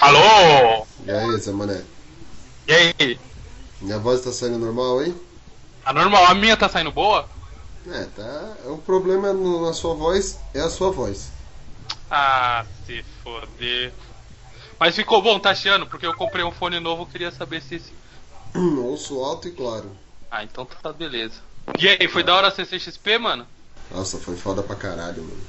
Alô? E aí, Zé Mané? E aí? Minha voz tá saindo normal, hein? A normal, a minha tá saindo boa? É, tá. O problema na sua voz é a sua voz. Ah, se foder. Mas ficou bom, tá chiando, porque eu comprei um fone novo, queria saber se. esse- Ouço alto e claro. Ah, então tá beleza. E aí, foi da hora a CCXP, mano? Nossa, foi foda pra caralho, mano.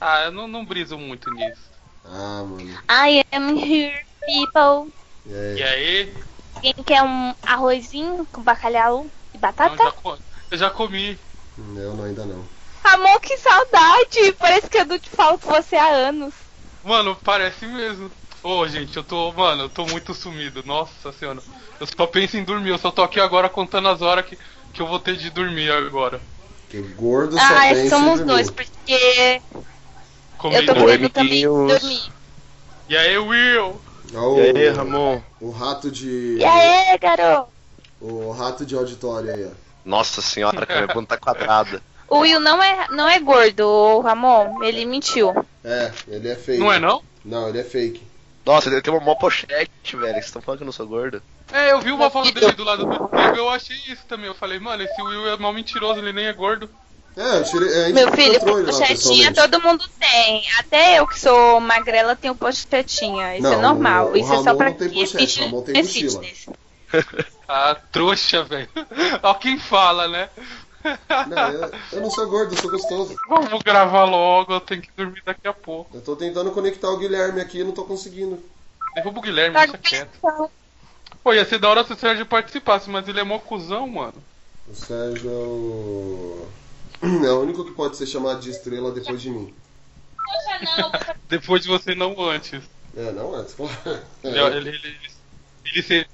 Ah, eu não, não briso muito nisso. Ah, mano. I am here, people. E aí? E aí? Quem quer um arrozinho com bacalhau e Não, batata? já co- eu já comi. Eu não, ainda não. Amor, que saudade! Parece que eu não te falo com você há anos. Mano, parece mesmo. Ô, gente, eu tô. Mano, eu tô muito sumido. Nossa senhora. Eu só penso em dormir. Eu só tô aqui agora contando as horas que, que eu vou ter de dormir agora. Porque gordo só Ah, pensa em somos dois, porque Eu tô querendo também dormir. E aí, Will? Ó, o, E aí, Ramon? o rato de. E aí, garoto? O rato de auditório aí, ó. Nossa senhora, cara, minha bunda tá quadrada. O Will não é, não é gordo, o Ramon. Ele mentiu. É, ele é fake. Não é não? Não, ele é fake. Nossa, ele tem uma mó pochete, velho. Vocês estão falando que eu não sou gordo? É, eu vi uma foto dele do lado do espelho eu achei isso também. Eu falei, mano, esse Will é mal mentiroso, ele nem é gordo. É, eu tirei. Gente Meu filho, pochetinha todo mundo tem. Até eu que sou magrela tenho pochetinha. Isso é Não, normal. o- o Isso é só pra quem é fitness- Ramon tem é fitness. Ah, trouxa, velho. Ó quem fala, né? Não, eu, eu não sou gordo, eu sou gostoso. Vamos gravar logo, eu tenho que dormir daqui a pouco. Eu tô tentando conectar o Guilherme aqui e não tô conseguindo. Derruba o Guilherme, Tá deixa quieto. Pô, ia ser da hora se o Sérgio participasse, mas ele é mó cuzão, mano. O Sérgio é o. É único que pode ser chamado de estrela depois de mim. Depois de você, não antes. É, não antes, claro. Ele, ele, ele, ele, ele se-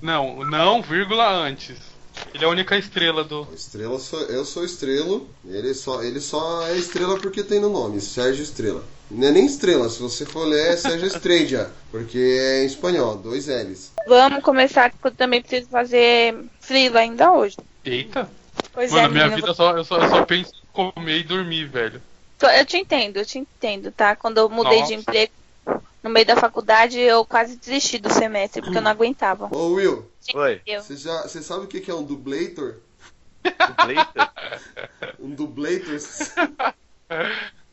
Não, não, vírgula antes. Ele é a única estrela do. Estrela sou, eu sou estrelo, ele só, ele só é estrela porque tem no nome, Sérgio Estrela. Não é nem estrela, se você for ler é Sérgio Estrella, porque é em espanhol, dois L's. Vamos começar, que eu também preciso fazer frila ainda hoje. Eita! Pois Mano, é, minha menina, vida só, eu, só, eu só penso em comer e dormir, velho. Eu te entendo, eu te entendo, tá? Quando eu mudei Nossa. de emprego no meio da faculdade, eu quase desisti do semestre, porque eu não aguentava. Ô Will, Oi, você, já, você sabe o que que é um dublator? o Blater? Um dublator?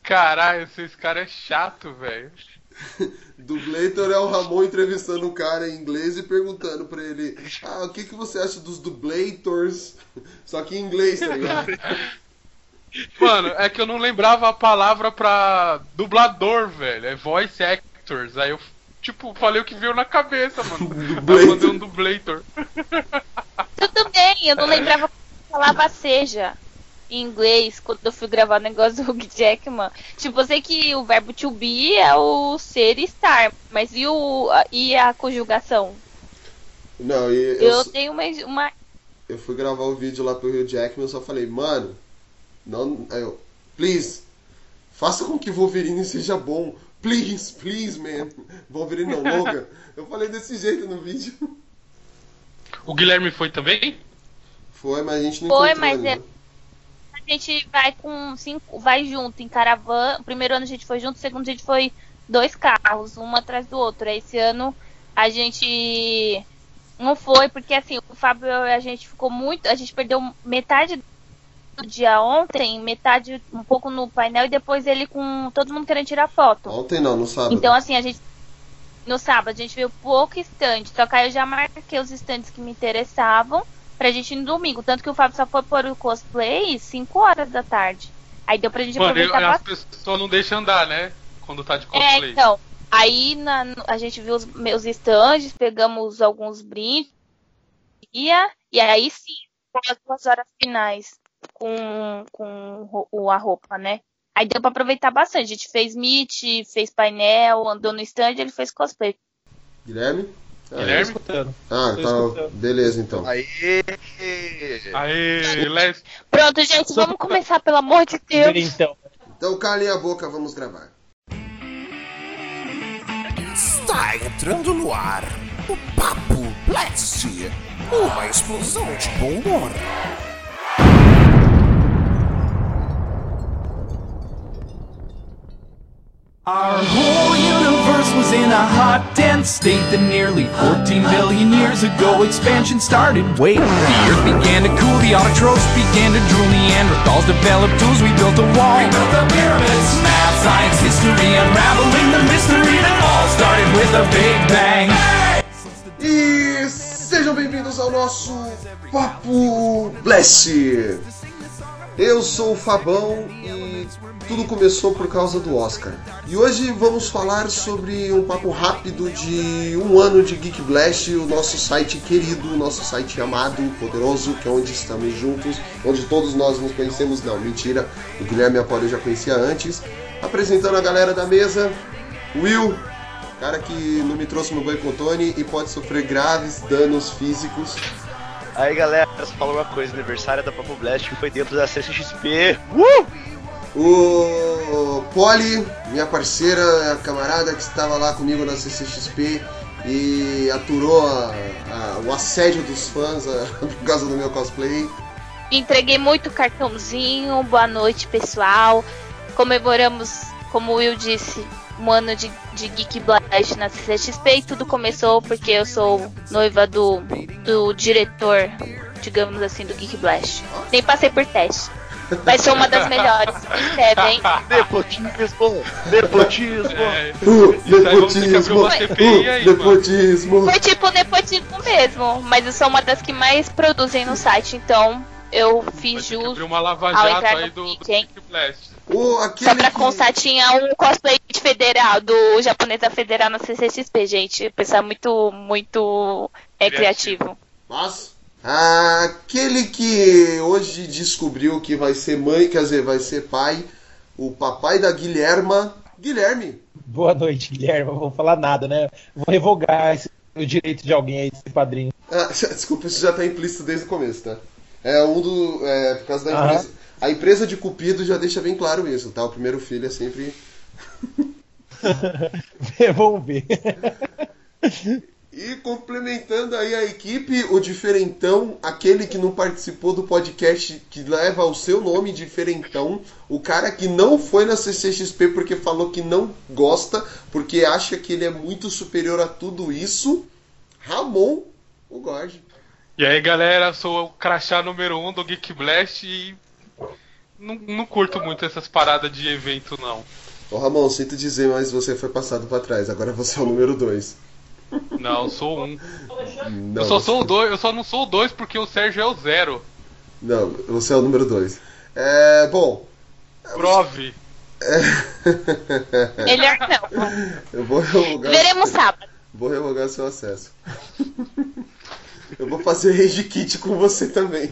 Caralho, esse cara é chato, velho. Dublator é o Ramon entrevistando um cara em inglês e perguntando pra ele: Ah, o que, que você acha dos dublators? Só que em inglês, tá ligado? Mano, é que eu não lembrava a palavra pra dublador, velho. É voice actors. Aí eu, tipo, falei o que veio na cabeça, mano. Aí eu mandei um dublator. Tudo bem, eu não lembrava como falava seja em inglês quando eu fui gravar o negócio do Hugh Jackman. Tipo, eu sei que o verbo to be é o ser e estar, mas e, o, e a conjugação? Não, e eu, Eu tenho uma, uma eu fui gravar o vídeo lá pro Rio Jackman eu só falei, mano, não. Aí eu, please, faça com que Wolverine seja bom. Please, please, man. Wolverine não, Logan. Eu falei desse jeito no vídeo. O Guilherme foi também? Foi, mas a gente não Foi, encontrou mas ele, é- né? Gente vai com cinco, vai junto em caravana. O primeiro ano a gente foi junto, o segundo a gente foi dois carros, um atrás do outro. Esse ano a gente não foi, porque assim, o Fábio a gente ficou muito. A gente perdeu metade do dia ontem, metade um pouco no painel e depois ele com todo mundo querendo tirar foto. Ontem não, no sábado. Então assim, a gente. No sábado a gente viu pouco estande, só que aí eu já marquei os estandes que me interessavam pra gente ir no domingo. Tanto que o Fábio só foi pôr o cosplay 5 horas da tarde. Aí deu pra gente Mano, eu, aproveitar as pessoas não deixam andar, né? Quando tá de É, cosplay. então. Aí na- a gente viu os meus estandes, pegamos alguns brindes. E aí sim, com as duas horas finais com, com a roupa, né? Aí deu pra aproveitar bastante. A gente fez meet, fez painel, andou no stand ele fez cosplay. Guilherme? Ah, Guilherme? escutando. Ah, tá. escutando. Beleza então. Aê! Aê, Les... Pronto, gente, vamos começar, pelo amor de Deus. Então, Então calem a boca, vamos gravar. Está entrando no ar o Papo Blast, uma explosão de bom humor. Our whole universe was was in a hot, dense state that nearly 14 billion years ago expansion started. Wait, the earth began to cool, the autotrophs began to drool, Neanderthals developed tools, we built a wall. We built the pyramids, math, science, history, unraveling the mystery that all started with a big bang. E sejam bem-vindos ao nosso Papo Blast! Eu sou o Fabão e tudo começou por causa do Oscar. E hoje vamos falar sobre um papo rápido de um ano de Geek Blast, o nosso site querido, o nosso site amado, poderoso, que é onde estamos juntos, onde todos nós nos conhecemos. Não, mentira, o Guilherme Apolo eu já conhecia antes. Apresentando a galera da mesa, Will, cara que não me trouxe o Tony e pode sofrer graves danos físicos. Aí galera, só fala uma coisa, aniversário da Papo Blast foi dentro da CCXP. Uh! O Polly, minha parceira, a camarada que estava lá comigo na CCXP e aturou a- a- o assédio dos fãs a- por causa do meu cosplay. Entreguei muito cartãozinho. Boa noite, pessoal. Comemoramos, como o Will disse, um ano de, de Geek Blast na CCXP e tudo começou porque eu sou noiva do, do diretor, digamos assim, do Geek Blast. Nem passei por teste. Mas sou uma das melhores. Me servem. Nepotismo! Nepotismo! É, Uh, nepotismo! CPI aí, Uh, nepotismo! Foi tipo nepotismo mesmo, mas eu sou uma das que mais produzem no site, então eu fiz jus. uma Lava ao Jato entrar aí no do, do Geek, hein? Geek Blast. O, aquele Só pra que- constar, tinha um cosplay de federal, do japonês da federal na CCXP, gente. O pessoal é muito, muito é, Criativo. criativo. Mas aquele que hoje descobriu que vai ser mãe, quer dizer, vai ser pai, o papai da Guilherma, Guilherme. Boa noite, Guilherme. Não vou falar nada, né? Vou revogar esse- o direito de alguém aí, esse padrinho. Ah, desculpa, isso já tá implícito desde o começo, tá? É um do. É, por causa da empresa. A empresa de Cupido já deixa bem claro isso, tá? O primeiro filho é sempre. Vamos ver. E complementando aí a equipe, o diferentão, aquele que não participou do podcast que leva o seu nome, diferentão, o cara que não foi na CCXP porque falou que não gosta, porque acha que ele é muito superior a tudo isso, Ramon, o Gorge. E aí, galera, sou o crachá número 1 um do Geek Blast e não, não curto muito essas paradas de evento, não. Ô Ramon, sinto dizer, mas você foi passado pra trás, agora você é o número 2. Não, eu sou um. Não, Eu só sou o dois, eu só não sou o dois porque o Sérgio é o zero. Não, você é o número 2. É, bom. Prove. Melhor não. Eu vou revogar. Veremos sábado. Vou revogar seu acesso. Eu vou fazer rage kit com você também.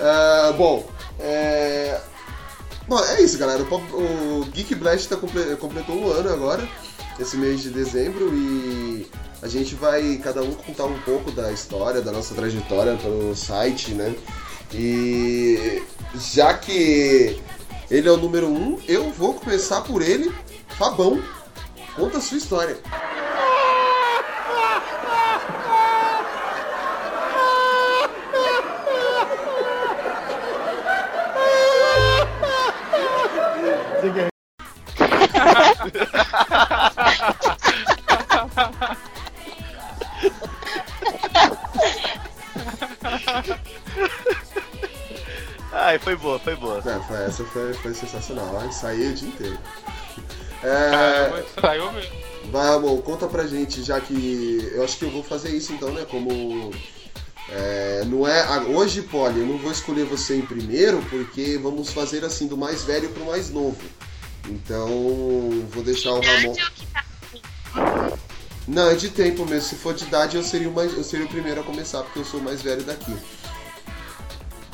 Ah, bom, é... Bom, é isso, galera. O Geek Blast tá comple- completou um ano agora, esse mês de dezembro, e a gente vai cada um contar um pouco da história, da nossa trajetória pelo site, né? E já que ele é o número um, eu vou começar por ele, Fabão. Conta a sua história. Foi boa, foi. É, essa foi, foi sensacional. Eu saí o dia inteiro. É, saiu mesmo. Vai, Ramon, conta pra gente, já que eu acho que eu vou fazer isso então, né? Como. é, não é. Hoje, Polly, eu não vou escolher você em primeiro, porque vamos fazer assim, do mais velho pro mais novo. Então, vou deixar o Ramon. Não, é de tempo mesmo. Se for de idade, eu seria o, mais, eu seria o primeiro a começar, porque eu sou o mais velho daqui.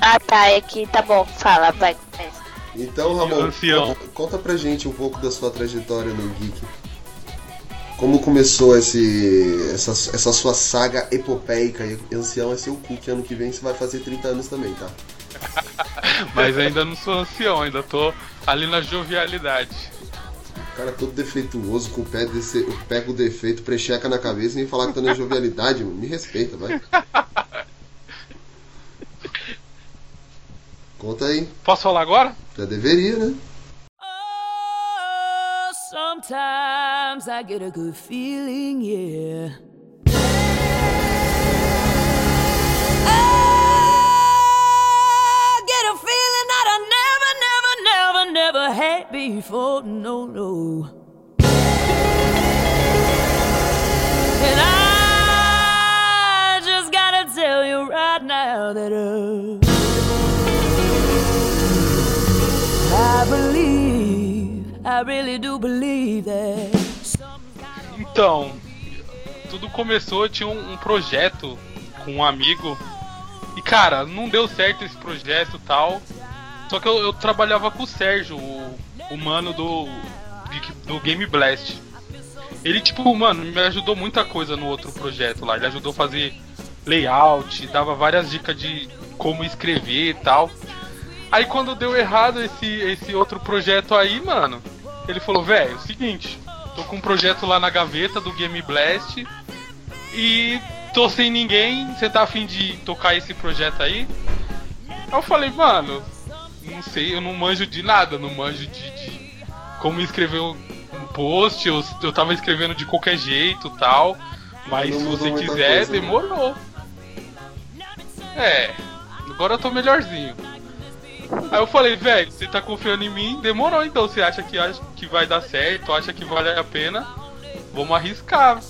Ah, tá. É que tá bom. Fala, vai. começa. Então, Ramon, conta, conta pra gente um pouco da sua trajetória no Geek. Como começou esse, essa, essa sua saga epopeica? E ancião é seu cu, que ano que vem você vai fazer 30 anos também, tá? Mas ainda não sou ancião, ainda tô ali na jovialidade. O cara todo defeituoso, com o pé, desse, o pé com defeito, precheca na cabeça e nem falar que tá na jovialidade, mano. Me respeita, vai. Conta aí. Posso falar agora? Já deveria, né? Oh, sometimes I get a good feeling, yeah. I get a feeling that I never, never, never, never had before. No, no. And I just gotta tell you right now that uh, Então, tudo começou, eu tinha um, um projeto com um amigo. E cara, não deu certo esse projeto tal. Só que eu, eu trabalhava com o Sérgio, o, o mano do, do Game Blast. Ele, tipo, mano, me ajudou muita coisa no outro projeto lá. Ele ajudou a fazer layout, dava várias dicas de como escrever e tal. Aí quando deu errado esse, esse outro projeto aí, mano, ele falou, velho, o seguinte, tô com um projeto lá na gaveta do Game Blast e tô sem ninguém, você tá afim de tocar esse projeto aí? Aí eu falei, mano, não sei, eu não manjo de nada, não manjo de, de como escrever um post, eu, eu tava escrevendo de qualquer jeito tal. Mas se você quiser, coisa, né? demorou. É, agora eu tô melhorzinho. Aí eu falei, velho, você tá confiando em mim? Demorou então, você acha que, acha que vai dar certo, acha que vale a pena? Vamos arriscar.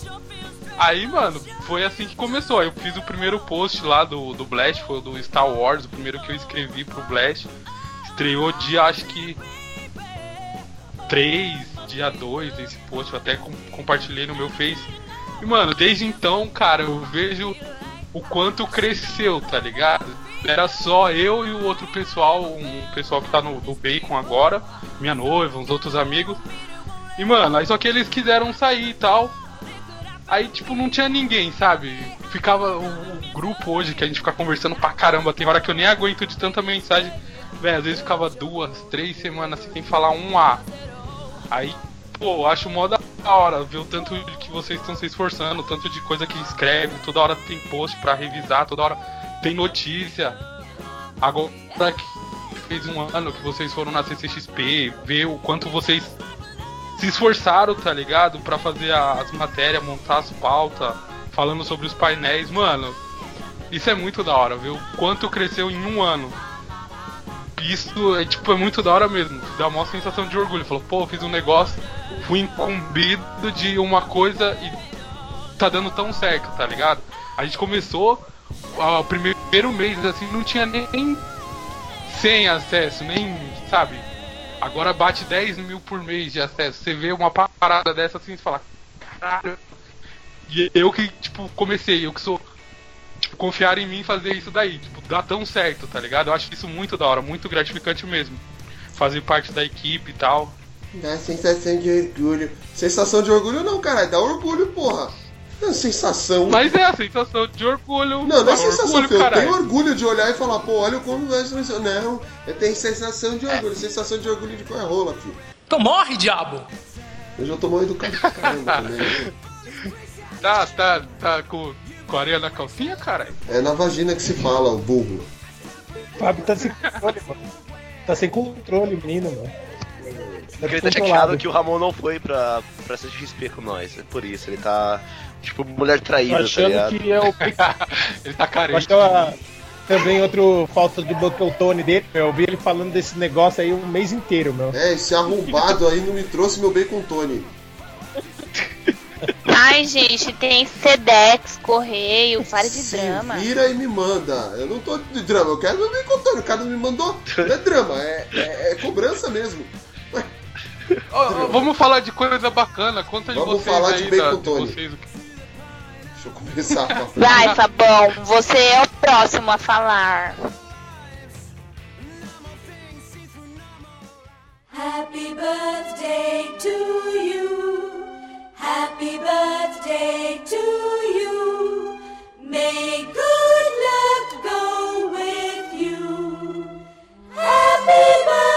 Aí, mano, foi assim que começou. Eu fiz o primeiro post lá do, do Blast, foi do Star Wars, o primeiro que eu escrevi pro Blast. Estreou dia, acho que 3, dia 2, esse post, eu até com- compartilhei no meu Face. E, mano, desde então, cara, eu vejo o quanto cresceu, tá ligado? Era só eu e o outro pessoal, um pessoal que tá no, no Bacon agora, minha noiva, uns outros amigos. E, mano, aí só que eles quiseram sair e tal. Aí, tipo, não tinha ninguém, sabe? Ficava o, o grupo hoje que a gente fica conversando pra caramba. Tem hora que eu nem aguento de tanta mensagem. Véi, às vezes ficava duas, três semanas sem falar um A. Aí, pô, acho mó da hora ver o tanto que vocês estão se esforçando, o tanto de coisa que escreve, toda hora tem post pra revisar, toda hora tem notícia. Agora que fez um ano que vocês foram na CCXP, ver o quanto vocês se esforçaram, tá ligado? Pra fazer as matérias, montar as pautas, falando sobre os painéis, mano. Isso é muito da hora, viu? Quanto cresceu em um ano. Isso é tipo é muito da hora mesmo. Dá uma sensação de orgulho. Falou, pô, fiz um negócio, fui incumbido de uma coisa e tá dando tão certo, tá ligado? A gente começou, ah, o primeiro mês assim, não tinha nem 100 acesso, nem, sabe? Agora bate 10 mil por mês de acesso. Você vê uma parada dessa assim e fala, caralho. E eu que, tipo, comecei, eu que sou. Tipo, confiar em mim fazer isso daí. Tipo, dá tão certo, tá ligado? Eu acho isso muito da hora, muito gratificante mesmo. Fazer parte da equipe e tal. Dá sensação de orgulho. Sensação de orgulho não, caralho. Dá orgulho, porra. É sensação. Mas é a sensação de orgulho. Não, não é sensação, orgulho. Eu caralho. tenho orgulho de olhar e falar, pô, olha como vai ser. Não, eu tenho sensação de orgulho. Sensação de orgulho de qual é rola, filho. Então morre, diabo! Eu já tô mal educado pra caramba também. né? Tá, tá, tá com, com areia na calcinha, caralho? É na vagina que se fala, o burro. O Fábio tá sem controle, mano. Tá sem controle, menino, mano. Tá ele tá chateado que o Ramon não foi pra, pra CXP com nós. É por isso, ele tá. Tipo, mulher traída, tá achando ligado? que é o. Ele tá carente. acho que é também outro falta de bototone dele. Eu vi ele falando desse negócio aí um mês inteiro, meu. É, esse arrombado aí não me trouxe meu bacon Tony. Ai, gente, tem Sedex, correio, para de Se drama. vira e me manda. Eu não tô de drama, eu quero meu bacon Tony. O cara me mandou. Não é drama, é, é- é cobrança mesmo. Ó, vamos falar de coisa bacana. Conta de Vamos vocês falar aí, de da, Bacon de Tony. vocês. o que- deixa eu começar. Pra... Vai, Fabão, você é o próximo a falar. Happy birthday to you. Happy birthday to you. May good luck go with you. Happy birthday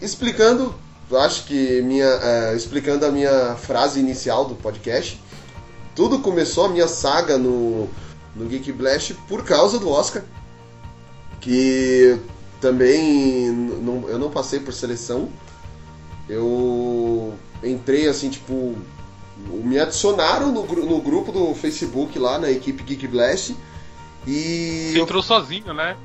explicando, eu acho que minha, é, explicando a minha frase inicial do podcast, tudo começou a minha saga no, no Geek Blast por causa do Oscar, que também não- eu não passei por seleção, eu entrei assim, tipo, me adicionaram no, no grupo do Facebook lá na equipe Geek Blast e Você eu entrou sozinho, né?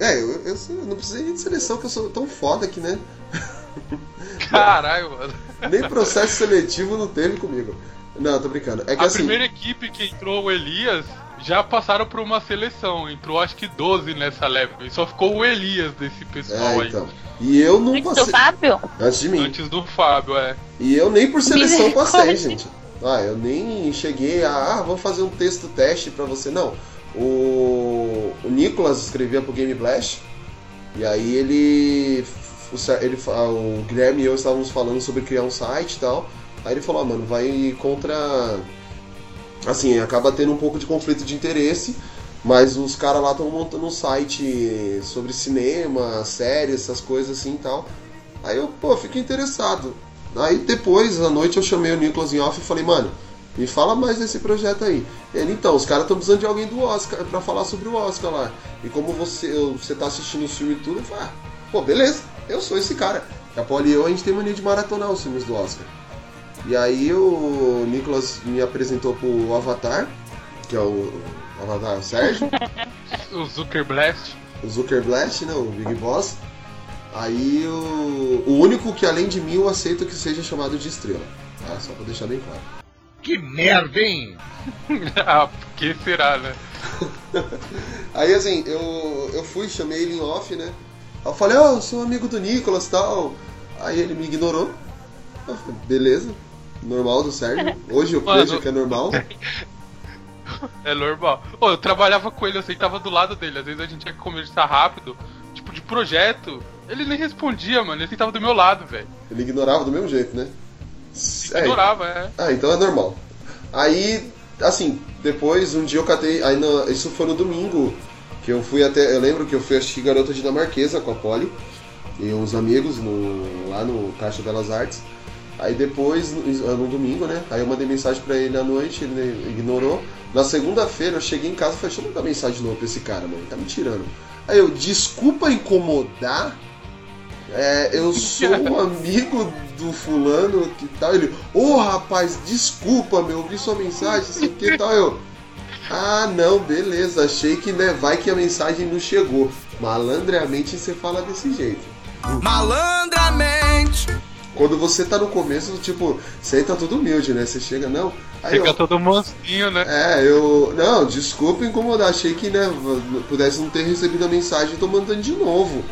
É, eu, eu sou- não precisei nem de seleção, que eu sou tão foda que, né? Caralho, mano. Nem processo seletivo não teve comigo. Não, tô brincando. É que A assim. primeira equipe que entrou o Elias já passaram por uma seleção. Entrou acho que 12 nessa leva. E só ficou o Elias desse pessoal É, aí. então. E eu não Antes do passei. Fábio? Antes de mim. Antes do Fábio, é. E eu nem por seleção passei, gente. Ah, eu nem cheguei a. Ah, vou fazer um texto teste pra você. Não. O, o Nicolas escrevia pro Game Blast. E aí ele. Ele, o Guilherme e eu estávamos falando sobre criar um site e tal. Aí ele falou, ah, mano, vai contra. Assim, acaba tendo um pouco de conflito de interesse. Mas os caras lá estão montando um site sobre cinema, séries, essas coisas assim e tal. Aí eu, pô, fiquei interessado. Aí depois, à noite, eu chamei o Nicolas em off e falei, mano, me fala mais desse projeto aí. Ele, então, os caras estão precisando de alguém do Oscar pra falar sobre o Oscar lá. E como você, você tá assistindo o filme e tudo, eu falei, ah, pô, beleza, eu sou esse cara. A Paula e eu, a gente tem mania de maratonar os filmes do Oscar. E aí o Nicolas me apresentou pro Avatar, que é o, o Avatar Sérgio. O Zucker Blast. o Zucker Blast, né, o Big Boss. Aí o, o único que além de mim eu aceito que seja chamado de estrela. Tá? Só pra deixar bem claro. Que merda, hein? ah, por que será, né? Aí assim, eu, eu fui, chamei ele em off, né? Aí eu falei, ó, eu sou amigo do Nicolas e tal. Aí ele me ignorou. Eu falei, beleza, normal do Sérgio. Hoje eu vejo que é normal. É normal. Ô, eu trabalhava com ele, eu sentava do lado dele. Às vezes a gente tinha que conversar rápido, tipo de projeto. Ele nem respondia, mano. Ele sentava do meu lado, velho. Ele ignorava do mesmo jeito, né? É, Ignorava, é. Ah, então é normal. Aí, assim, depois um dia eu catei. Aí no- isso foi no domingo. Que eu fui até. Eu lembro que eu fui assistir Garota Dinamarquesa com a Polly e uns amigos no, lá no Caixa Belas Artes. Aí depois, no, no domingo, né? Aí eu mandei mensagem pra ele à noite, ele ignorou. Na segunda-feira eu cheguei em casa e falei, deixa eu mandar mensagem de novo pra esse cara, mano, ele tá me tirando. Aí eu, desculpa incomodar, é, eu sou um amigo do fulano que tal. Ele, ô rapaz, desculpa, meu, eu vi sua mensagem, não sei o que tal. Eu, ah não, beleza, achei que né, vai que a mensagem não chegou. Malandramente você fala desse jeito. Malandramente. Quando você tá no começo, tipo, você tá tudo humilde, né? Você chega, não. Aí Fica eu, todo mansinho, né? é, eu. Não, desculpa incomodar, achei que, né, pudesse não ter recebido a mensagem, tô mandando de novo.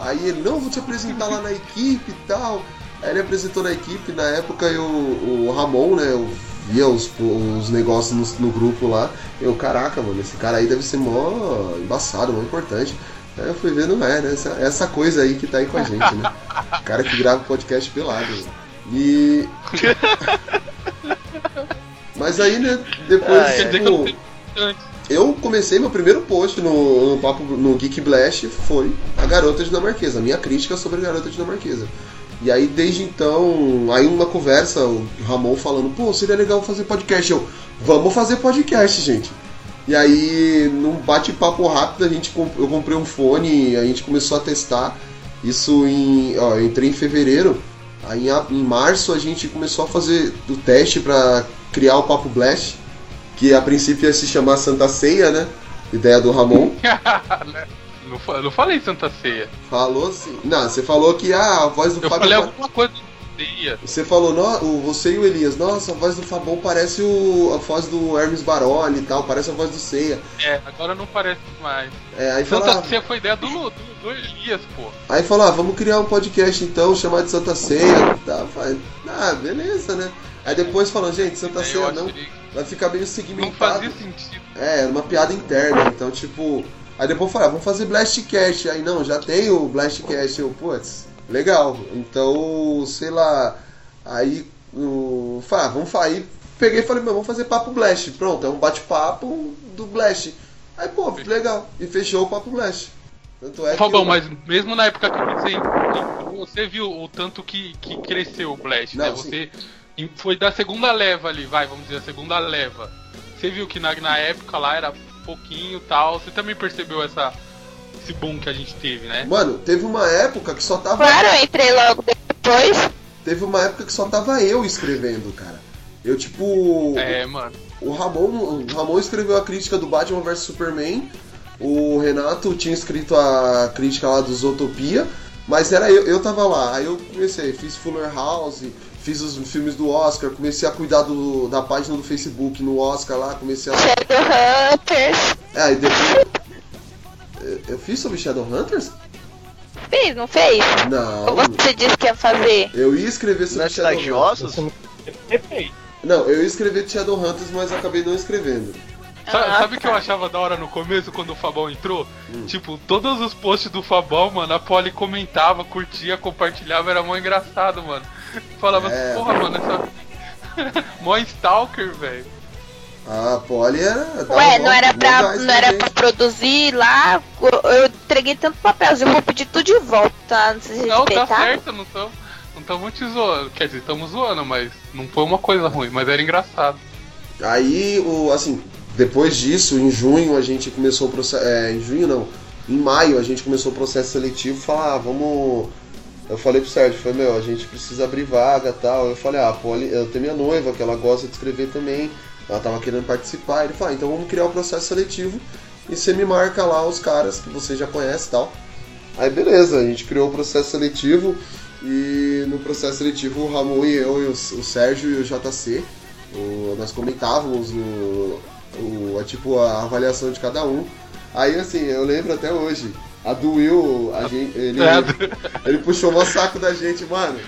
Aí ele, não, vou te apresentar lá na equipe e tal. Aí ele apresentou na equipe, na época eu, o Ramon, né, eu via os, os negócios no, no grupo lá. Eu, caraca, mano, esse cara aí deve ser mó embaçado, mó importante. Aí eu fui ver, não é, né? Essa, essa coisa aí que tá aí com a gente, né? O cara que grava podcast pelado. E. Mas aí, né, depois, Ah, é. Tipo. Eu comecei meu primeiro post no, no papo no Geek Blast foi a garota dinamarquesa, a minha crítica sobre a garota dinamarquesa. E aí desde então, aí uma conversa, o Ramon falando, pô, seria legal fazer podcast. Eu, vamos fazer podcast, gente. E aí, num bate-papo rápido, a gente eu comprei um fone, a gente começou a testar. Isso em. Ó, eu entrei em fevereiro. Aí em março a gente começou a fazer o teste para criar o Papo Blast, que a princípio ia se chamar Santa Ceia, né? Ideia do Ramon. Não, fa- eu não falei Santa Ceia. Falou assim. Não, você falou que ah, a voz do Eu Fábio. falei alguma coisa ceia. Você falou, no, você e o Elias, nossa, a voz do Fabão parece o, a voz do Hermes Baroli e tal, parece a voz do Ceia. É, agora não parece mais. É, aí Santa falou, Ceia foi ideia do, do, do Elias, pô. aí falou, ah, vamos criar um podcast então, chamar de Santa Ceia. Tá, falei, ah, beleza, né? Aí depois falou, gente, Santa Ceia não, achei vai ficar meio que não segmentado. fazia sentido. É, era uma piada interna, então tipo. Aí depois eu falei, ah, vamos fazer Blastcast. Aí não, já tem o Blastcast. Eu, putz, legal. Então, sei lá. Aí, o. Falei, ah, vamos fazer. Peguei e falei, meu, vamos fazer papo Blast. Pronto, é um bate-papo do Blast. Aí, pô, legal. E fechou o papo Blast. Tanto é que. Fabão, eu- mas mesmo na época que você entrou, você viu o tanto que, que cresceu o Blast, né? Não, Você e foi da segunda leva ali, vai, vamos dizer, a segunda leva. Você viu que na, na época lá era pouquinho e tal. Você também percebeu essa, esse boom que a gente teve, né? Mano, teve uma época que só tava. Claro, eu entrei logo depois. Teve uma época que só tava eu escrevendo, cara. Eu, tipo. É, mano. O Ramon, o Ramon escreveu a crítica do Batman vs Superman. O Renato tinha escrito a crítica lá do Zootopia. Mas era eu, eu tava lá. Aí eu comecei, fiz Fuller House, fiz os filmes do Oscar, comecei a cuidar do, da página do Facebook no Oscar lá, comecei a. Shadowhunters. É, aí depois. Eu- fiz sobre Shadowhunters? Fez, não fez? Não. Ou você disse que ia fazer? Eu ia escrever sobre é? Você não eu ia escrever de Shadowhunters, mas acabei não escrevendo. Ah, sabe o que eu achava da hora no começo, quando o Fabão entrou? Hum. Tipo, todos os posts do Fabão, mano, a Polly comentava, curtia, compartilhava, era mó engraçado, mano. Falava É. assim, porra, mano, essa. mó stalker, velho. A Polly era. Ué, não era pra, não era pra produzir lá. Eu, eu entreguei tanto papelzinho, eu vou pedir tudo de volta, tá? Não sei se Não, tá certo, não tamo, não tamo te zoando. Quer dizer, tamo zoando, mas não foi uma coisa ruim, mas era engraçado. Aí, o, assim, depois disso, em junho a gente começou o processo. É, em junho não. Em maio a gente começou o processo seletivo falar, ah, vamos. Eu falei pro Sérgio, falei, meu, a gente precisa abrir vaga tal. Eu falei, ah, Polly, eu tenho minha noiva, que ela gosta de escrever também. Ela tava querendo participar. Ele falou, ah, então vamos criar o processo seletivo e você me marca lá os caras que você já conhece tal. Aí beleza, a gente criou o processo seletivo e no processo seletivo o Ramon e eu, e o, Sérgio e o JC, o- nós comentávamos o, o, a, tipo, a avaliação de cada um. Aí assim, eu lembro até hoje, a do Will, a gente, ele, É, ele puxou o saco da gente, mano.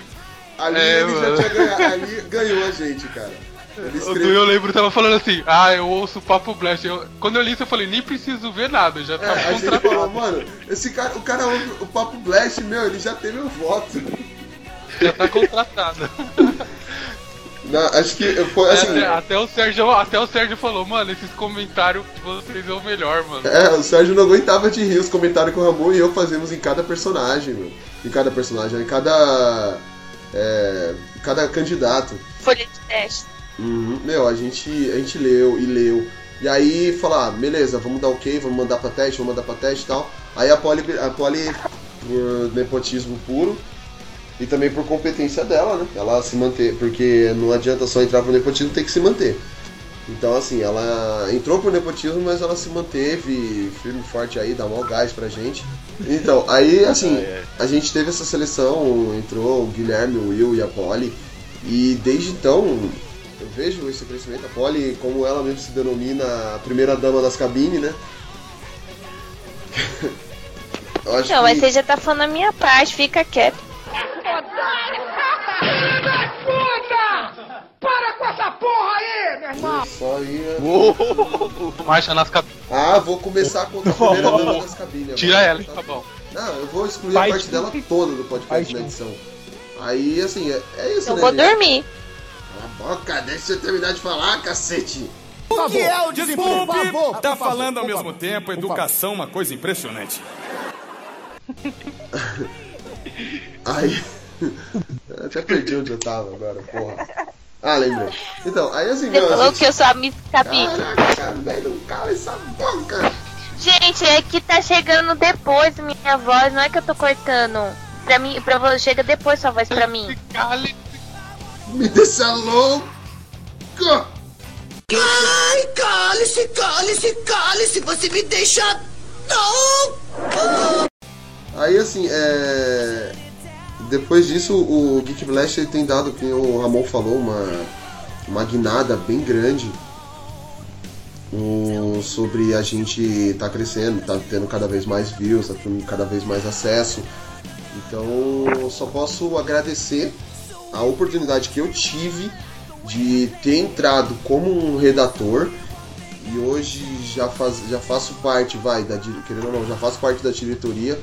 Ali É, ele mano. já tinha ganhado, ali ganhou a gente, cara. Ele O do escreveu. eu lembro tava falando assim, ah, eu ouço o Papo Blast. Eu, quando eu li isso, eu falei, nem preciso ver nada, já É, tava a gente contratado. falou, mano, esse cara, o cara ouve o Papo Blast, meu, ele já tem meu voto. Já tá contratado. Não, acho que foi assim. até, até o Sérgio, até o Sérgio falou, mano, esses comentários de vocês é o melhor, mano. É, o Sérgio não aguentava de rir os comentários que o Ramon e eu fazemos em cada personagem, meu. Em cada personagem, em cada. É, em cada candidato. Folha de teste. Uhum. Meu, a gente, a gente leu e leu. E aí falar, ah, beleza, vamos dar ok, vamos mandar pra teste, vamos mandar pra teste e tal. Aí a Polly, a Polly, por nepotismo puro, e também por competência dela, né? Ela se manter, porque não adianta só entrar pro nepotismo, tem que se manter. Então, assim, ela entrou pro nepotismo, mas ela se manteve firme e forte aí, dá mó gás pra gente. Então, aí, assim, Ah, é. a gente teve essa seleção, entrou o Guilherme, o Will e a Polly, e desde então eu vejo esse crescimento. A Polly, como ela mesmo se denomina, a primeira dama das cabines, né? eu acho Não, que... mas você já tá falando a minha parte, fica quieto. Só ia... Marcha nas cabines. Ah, vou começar contra a primeira dama das cabines. Tira ela, tá bom. Não, eu vou excluir Vai, a parte dela toda do podcast Vai, na edição. Aí, assim, é, é isso, Eu né, vou gente? dormir. Cala a boca, deixa eu terminar de falar, cacete. O que é o desemprego? Tá falando ao mesmo tempo, educação, uma coisa impressionante. Aí. até perdi onde eu tava agora, porra. Ah, lembrei. Então, aí assim, Você falou gente... que eu sou a Miss Cabine. Caraca, velho, não cala essa boca. Gente, é que tá chegando depois minha voz, não é que eu tô cortando. Pra mim, pra você chega depois sua voz pra mim. Cale- Me deixa louco. Ai, cale-se, cale-se, cale-se, você me deixa louco. Aí assim, é. Depois disso, o Geek Blast tem dado, como o Ramon falou, uma, uma guinada bem grande sobre a gente tá crescendo, tá tendo cada vez mais views, tá tendo cada vez mais acesso. Então, só posso agradecer a oportunidade que eu tive de ter entrado como um redator e hoje já, faz, já faço parte, vai, da, querendo ou não, já faço parte da diretoria.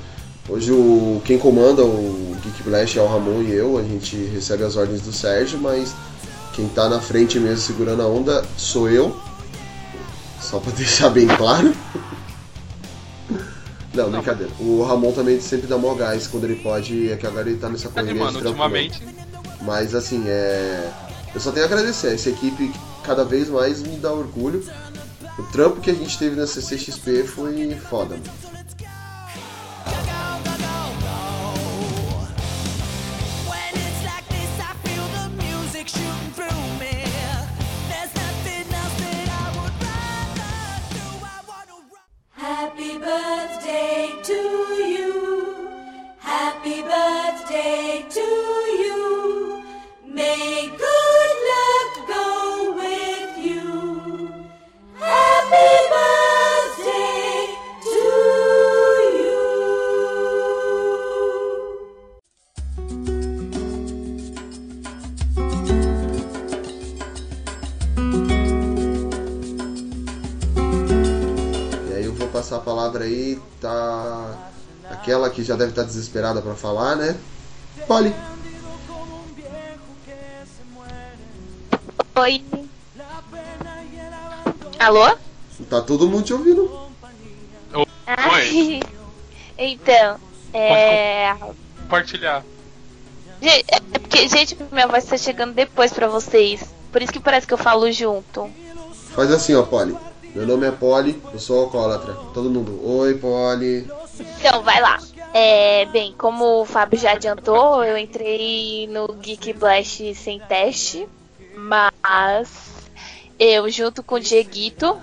Hoje o, quem comanda o Geek Blast é o Ramon e eu, a gente recebe as ordens do Sérgio, mas quem tá na frente mesmo segurando a onda sou eu. Só pra deixar bem claro. Não, brincadeira. O Ramon também sempre dá mó gás quando ele pode, é que agora ele tá nessa É, correria mano, de trampo. ultimamente. Mas assim, é. Eu só tenho a agradecer. Essa equipe cada vez mais me dá orgulho. O trampo que a gente teve na CCXP foi foda, mano. Aquela que já deve estar desesperada pra falar, né? Polly. Oi. Alô? Tá todo mundo te ouvindo. Ai. Então, é. Compartilhar. Gente, é porque, gente, minha voz tá chegando depois pra vocês. Por isso que parece que eu falo junto. Faz assim, ó, Polly. Meu nome é Polly, eu sou alcoólatra. Todo mundo, oi, Polly. Então, vai lá. É, bem, como o Fábio já adiantou, eu entrei no Geek Blast sem teste, mas eu, junto com o Dieguito,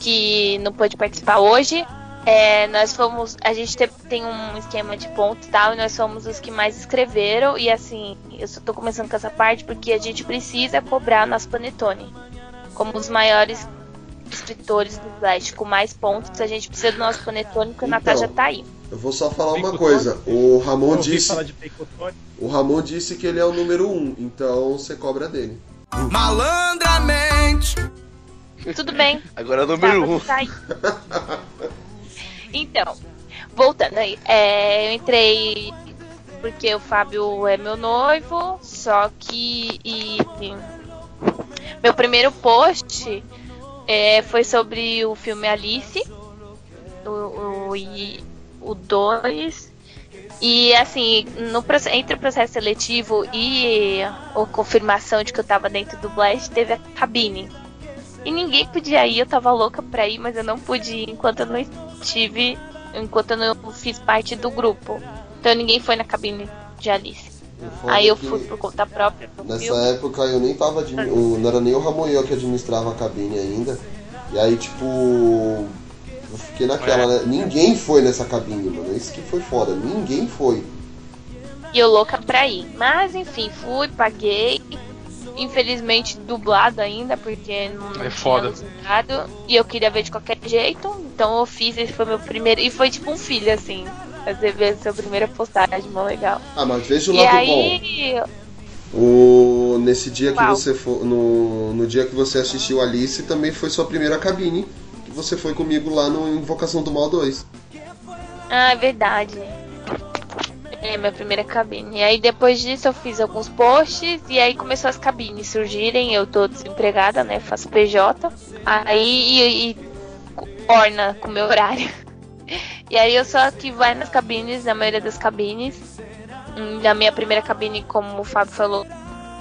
que não pôde participar hoje, é, nós fomos. A gente te- tem um esquema de pontos e tal, e nós fomos os que mais escreveram. E assim, eu só tô começando com essa parte porque a gente precisa cobrar nosso Panetone. Como os maiores escritores do Blast com mais pontos, a gente precisa do nosso Panetone, porque o Então. Natal já tá aí. Eu vou só falar uma coisa. O Ramon disse, o Ramon disse que ele é o número um, então você cobra dele. Malandramente. Tudo bem. Agora é o número Tá, um. tá aí. Então, voltando aí, é, eu entrei porque o Fábio é meu noivo, só que e, meu primeiro post é, foi sobre o filme Alice, o, o, e- o 2. E assim, no, entre o processo seletivo e a confirmação de que eu tava dentro do Blast, teve a cabine. E ninguém podia ir, eu tava louca pra ir, mas eu não pude ir enquanto eu não estive, enquanto eu não fiz parte do grupo. Então ninguém foi na cabine de Alice. Foda Aí eu é fui por conta própria Nessa filme. época eu nem tava. admi- o- Não era nem o Ramon eu que administrava a cabine ainda. E aí, tipo. Eu fiquei naquela, né? Ninguém foi nessa cabine, mano. Isso que foi foda. Ninguém foi. E eu louca pra ir. Mas enfim, fui, paguei. Infelizmente dublado ainda, porque não, É tinha foda. E eu queria ver de qualquer jeito. Então eu fiz, esse foi meu primeiro. E foi tipo um filho, assim. Fazer ver sua primeira postagem, mó legal. Ah, mas veja o E lado bom. aí, O, nesse dia que Qual? você for. No, no dia que você assistiu Alice, também foi sua primeira cabine. Que você foi comigo lá no Invocação do Mal 2. Ah, é verdade. É, minha primeira cabine. E aí depois disso eu fiz alguns posts e aí começou as cabines surgirem. Eu tô desempregada, né? Faço PJ. Aí e, e orna com o meu horário. E aí eu só que vai nas cabines, na maioria das cabines. Hum, Na minha primeira cabine, como o Fábio falou,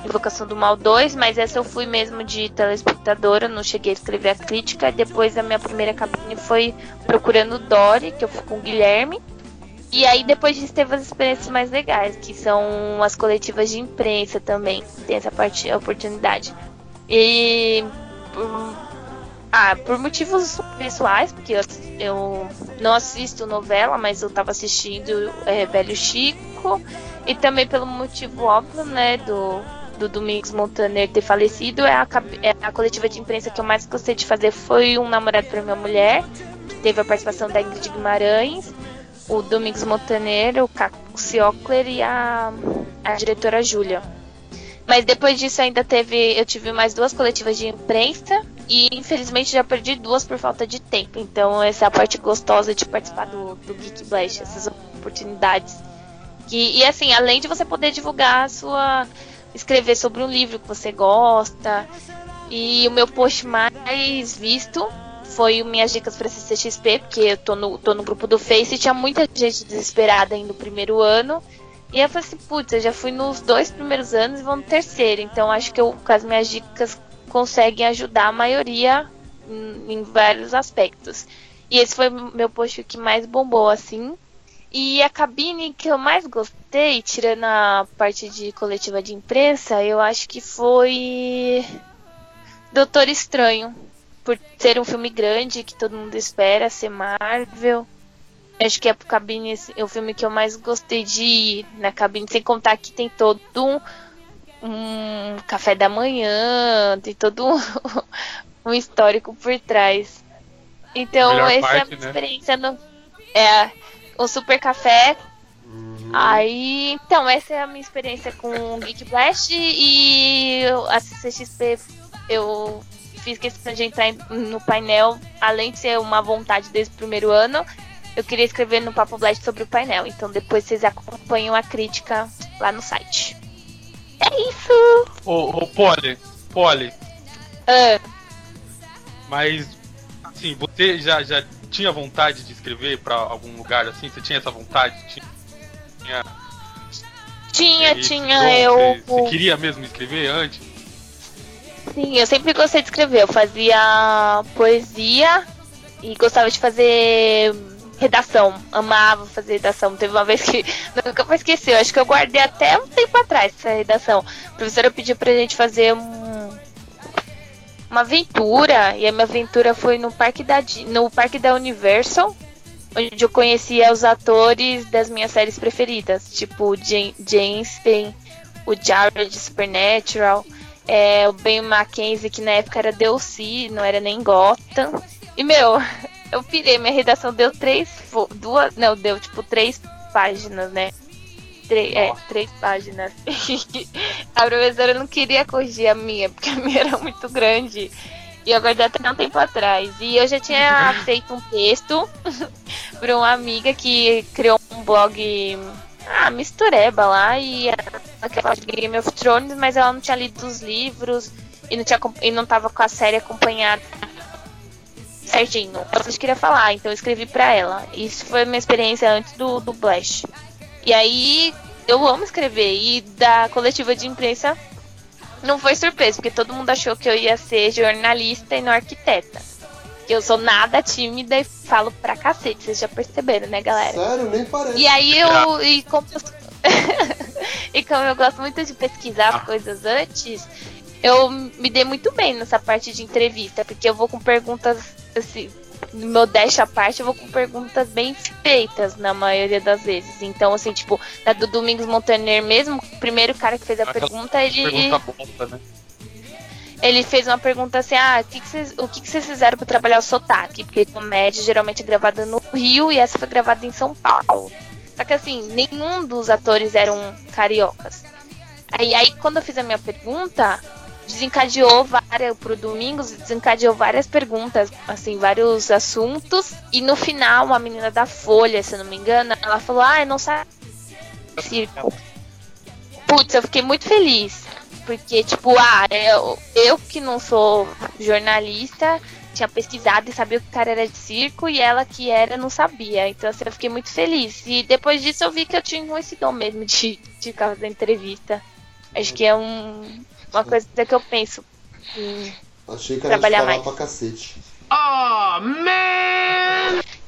Invocação do Mal 2, mas essa eu fui mesmo de telespectadora, não cheguei a escrever a crítica. Depois a minha primeira cabine foi Procurando Dory, que eu fui com o Guilherme. E aí depois disso teve as experiências mais legais, que são as coletivas de imprensa também. Tem essa parte, a oportunidade. E por, ah, por motivos pessoais, porque eu, eu não assisto novela, mas eu tava assistindo é, Velho Chico. E também pelo motivo óbvio, né, do, do Domingos Montaner ter falecido, é a, é a coletiva de imprensa que eu mais gostei de fazer foi um namorado para minha mulher, que teve a participação da Ingrid Guimarães, o Domingos Montaner, o Caco Ciocler e a, a diretora Júlia. Mas depois disso ainda teve, eu tive mais duas coletivas de imprensa e infelizmente já perdi duas por falta de tempo. Então essa é a parte gostosa de participar do, do Geek Blast, essas oportunidades. Que, e assim, além de você poder divulgar sua. escrever sobre um livro que você gosta. E o meu post mais visto foi minhas dicas pra CCXP, porque eu tô no, tô no grupo do Face e tinha muita gente desesperada ainda no primeiro ano. E eu falei assim, putz, eu já fui nos dois primeiros anos e vou no terceiro. Então acho que eu, com as minhas dicas, conseguem ajudar a maioria em, em vários aspectos. E esse foi meu post que mais bombou, assim. E a cabine que eu mais gostei, tirando a parte de coletiva de imprensa, eu acho que foi Doutor Estranho. Por ser um filme grande que todo mundo espera, ser Marvel. Acho que é a cabine assim, é o filme que eu mais gostei de ir na cabine, sem contar que tem todo um, um café da manhã, tem todo um, um histórico por trás. Então, essa é a parte, minha né? experiência no. É, o super café. Aí, então, essa é a minha experiência com o Geek Blast e a CCXP eu fiz questão de entrar no painel, além de ser uma vontade desde o primeiro ano, eu queria escrever no Papo Blast sobre o painel. Então depois vocês acompanham a crítica lá no site. É isso! Ô, ô Polly, Polly, Ah, mas assim, você já, já tinha vontade de escrever pra algum lugar assim? Você tinha essa vontade? Tinha, tinha tinha, dom? eu. Você, você queria mesmo escrever antes? Sim, eu sempre gostei de escrever. Eu fazia poesia e gostava de fazer redação. Amava fazer redação. Teve uma vez que nunca vou esquecer. Acho que eu guardei até um tempo atrás essa redação. A professora pediu pra gente fazer um, uma aventura. E a minha aventura foi no parque da, no parque da Universal. Onde eu conhecia os atores das minhas séries preferidas. Tipo James o Jared de Supernatural é, o Ben Mackenzie, que na época era DLC, não era nem Gotham. E, meu, eu pirei, minha redação deu três, duas, não, deu tipo três páginas, né? Três, é, três páginas. a professora não queria corrigir a minha, porque a minha era muito grande. E eu guardei até um tempo atrás. E eu já tinha feito um texto para uma amiga que criou um blog ah, mistureba lá e ela quer falar de Game of Thrones, mas ela não tinha lido os livros e não, tinha, e não tava com a série acompanhada certinho. Ela só queria falar, então eu escrevi pra ela. Isso foi minha experiência antes do, do Blash. E aí eu amo escrever. E da coletiva de imprensa não foi surpresa, porque todo mundo achou que eu ia ser jornalista e não arquiteta. Que eu sou nada tímida e falo pra cacete, vocês já perceberam, né, galera? Sério, nem parece. E aí eu. E como eu, e como eu gosto muito de pesquisar as coisas antes, eu me dei muito bem nessa parte de entrevista, porque eu vou com perguntas assim. No meu dash à parte, eu vou com perguntas bem feitas na maioria das vezes. Então, assim, tipo, na do Domingos Montaner mesmo, o primeiro cara que fez a Aquela pergunta, ele. Pergunta bosta, né? Ele fez uma pergunta assim: ah, o que, que vocês, o que, que vocês fizeram pra trabalhar o sotaque? Porque comédia geralmente é gravada no Rio e essa foi gravada em São Paulo. Só que assim, nenhum dos atores eram cariocas. Aí, aí quando eu fiz a minha pergunta, desencadeou várias pro Domingos, desencadeou várias perguntas, assim, vários assuntos. E no final, uma menina da Folha, se eu não me engano, ela falou: Ah, eu não sabia circo. Putz, eu fiquei muito feliz. Porque, tipo, ah, eu, eu que não sou jornalista, tinha pesquisado e sabia que o cara era de circo e ela que era não sabia. Então, assim, eu fiquei muito feliz. E depois disso eu vi que eu tinha esse dom mesmo de, de ficar fazendo entrevista. Acho que é um, uma coisa que eu penso. em Achei que era de Trabalhar falar mais. pra cacete.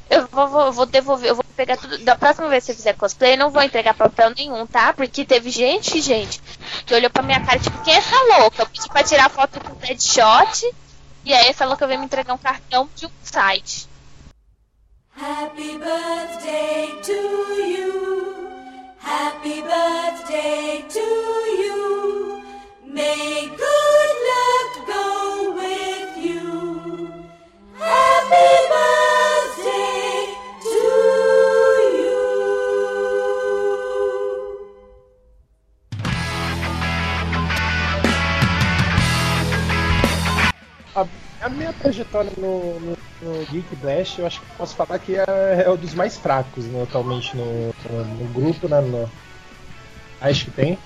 Eu vou, vou, vou devolver, eu vou pegar tudo. Da próxima vez que você fizer cosplay, eu não vou entregar papel nenhum, tá? Porque teve gente, gente, que olhou pra minha cara, tipo, quem é essa louca? Eu pedi pra tirar foto com headshot. E aí essa louca veio me entregar um cartão de um site. Happy birthday to you. Happy birthday to you. May good luck go with you. Happy birthday to you. A, minha trajetória no, no, no Geek Blast, eu acho que posso falar que é, é um dos mais fracos né, atualmente no, no, no grupo, né? acho que tem.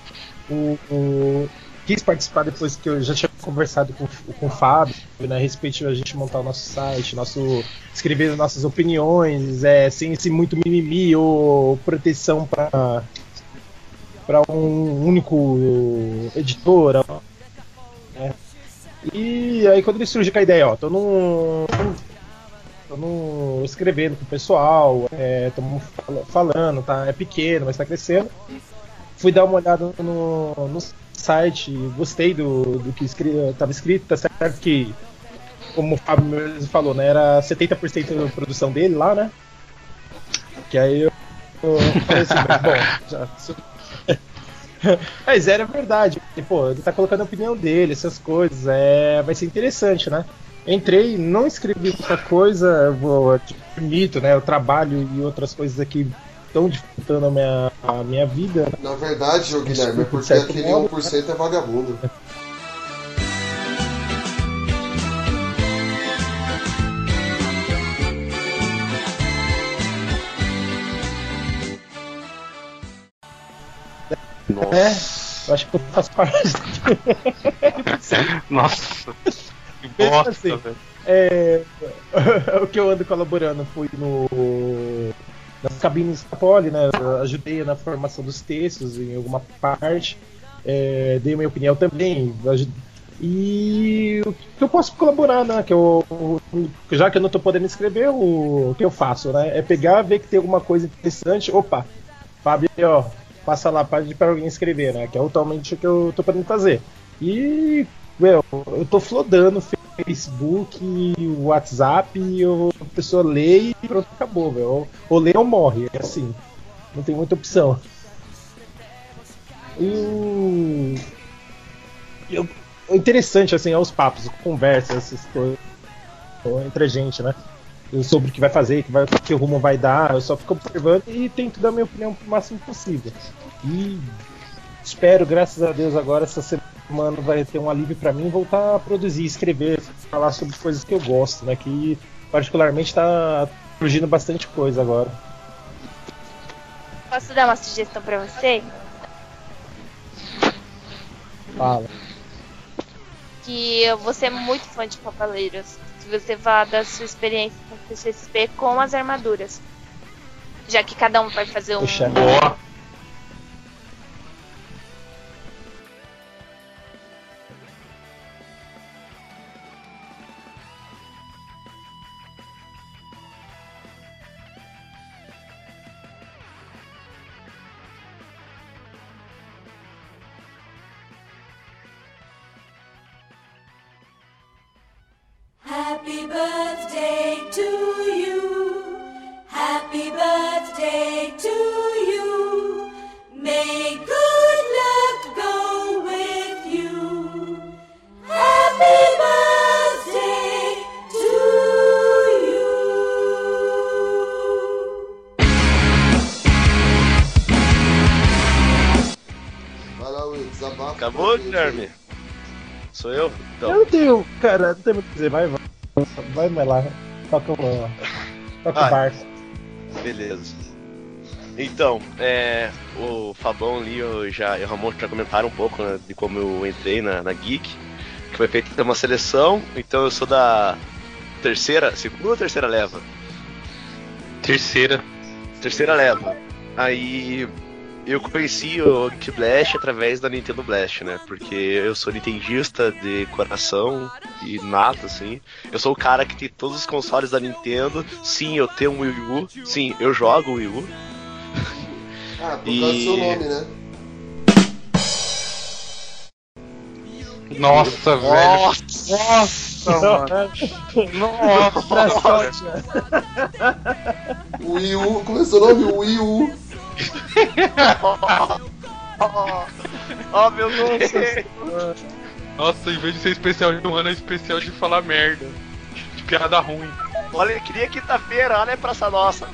O, o- quis participar depois que eu já tinha conversado com, com o Fábio, né, a respeito a gente montar o nosso site, nosso escrever as nossas opiniões, é, sem esse muito mimimi ou proteção para para um único editor. né. E aí quando ele surge com a ideia, ó, tô num. tô no, escrevendo com o pessoal, estamos falando, tá? É pequeno, mas tá crescendo. Fui dar uma olhada no, no site, gostei do, do que escri, tava escrito, tá certo que, como o Fábio mesmo falou, né? Era 70% da produção dele lá, né? Que aí eu, eu falei assim, mas, bom, já, mas era verdade. E, pô, ele tá colocando a opinião dele, essas coisas. É, vai ser interessante, né? Entrei, não escrevi muita coisa, vou admito, né? Eu trabalho e outras coisas aqui estão dificultando a minha, a minha vida. Na verdade, ô Guilherme, é porque aquele modo, 1% é vagabundo. É, eu acho que eu faço parte. Nossa. Que bosta, assim, velho. É, o que eu ando colaborando fui no nas cabines da Poli, né? Ajudei na formação dos textos em alguma parte, é, dei minha opinião também. E o que eu posso colaborar, né? Que eu, já que eu não tô podendo escrever, o, que eu faço, né? É pegar, ver que tem alguma coisa interessante. Opa, Fábio, ó, passa lá, pede para alguém escrever, né? Que é totalmente o que eu tô podendo fazer. E, meu, eu tô flodando Facebook, o WhatsApp, e a pessoa lê e pronto, acabou, velho. Ou, lê ou morre, é assim. Não tem muita opção. E o. o interessante, assim, é os papos, conversas, essas coisas entre a gente, né? Sobre o que vai fazer, que, vai, que rumo vai dar, eu só fico observando e tento dar minha opinião o máximo possível. E espero, graças a Deus, agora essa semana vai ter um alívio pra mim voltar a produzir, escrever, falar sobre coisas que eu gosto, né? Que particularmente tá surgindo bastante coisa agora. Posso dar uma sugestão pra você? Fala. Que eu vou ser muito fã de Papaleiros. Se você falar da sua experiência com o CCXP com as armaduras. Já que cada um vai fazer um. Poxa. Happy birthday to you. Happy birthday to you. May good luck go with you. Happy birthday to you. Vai lá, Will. Acabou, pra gente Guilherme? Sou eu? Eu Então. não tenho, cara, não tem muito o que dizer, vai, vai. Vai, vai lá. Toca o. Toca o barco. Beleza. Então, é, o Fabão ali eu já, e o Ramon já comentaram um pouco né, de como eu entrei na, na Geek, que foi feita uma seleção, então eu sou da terceira, segunda ou terceira leva? Terceira. Terceira leva. Aí eu conheci o Geek Blast através da Nintendo Blast, né? Porque eu sou nintendista de coração e nato, assim. Eu sou o cara que tem todos os consoles da Nintendo. Sim, eu tenho um Wii U. Sim, eu jogo Wii U. Ah, por causa do E- seu nome, né? Nossa, velho. Nossa, mano. Nossa. O Wii U, começou o nome Wii U. Oh, meu Deus! Nossa, em vez de ser especial de um ano, é especial de falar merda. De piada ruim. olha, queria quinta-feira, olha pra essa nossa.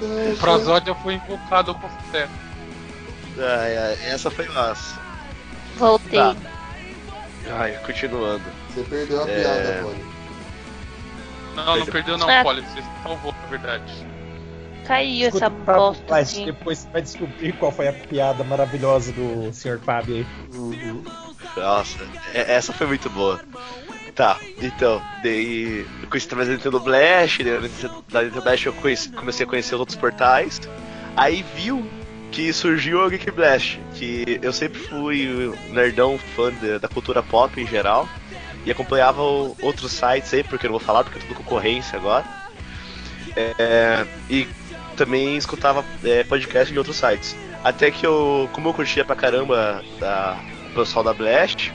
O Prosódia foi invocado com sucesso. Ai, ai, essa foi massa. Voltei. Tá. Ai, continuando. Você perdeu a É. piada, Poli. Não, não perdeu não, É. Poli. Você salvou, na verdade. saiu Escuta essa bosta assim. Depois você vai descobrir qual foi a piada maravilhosa do Sr. Fábio aí. Nossa, é- essa foi muito boa. Tá, então, daí eu conheci através da Nintendo Blast, da Nintendo Blast eu conheci- comecei a conhecer os outros portais. Aí viu que surgiu o Geek Blast, que eu sempre fui nerdão fã da- da cultura pop em geral. E acompanhava outros sites aí, porque eu não vou falar, porque é tudo concorrência agora. É, e também escutava é, podcast de outros sites. Até que eu, como eu curtia pra caramba da, o pessoal da Blast,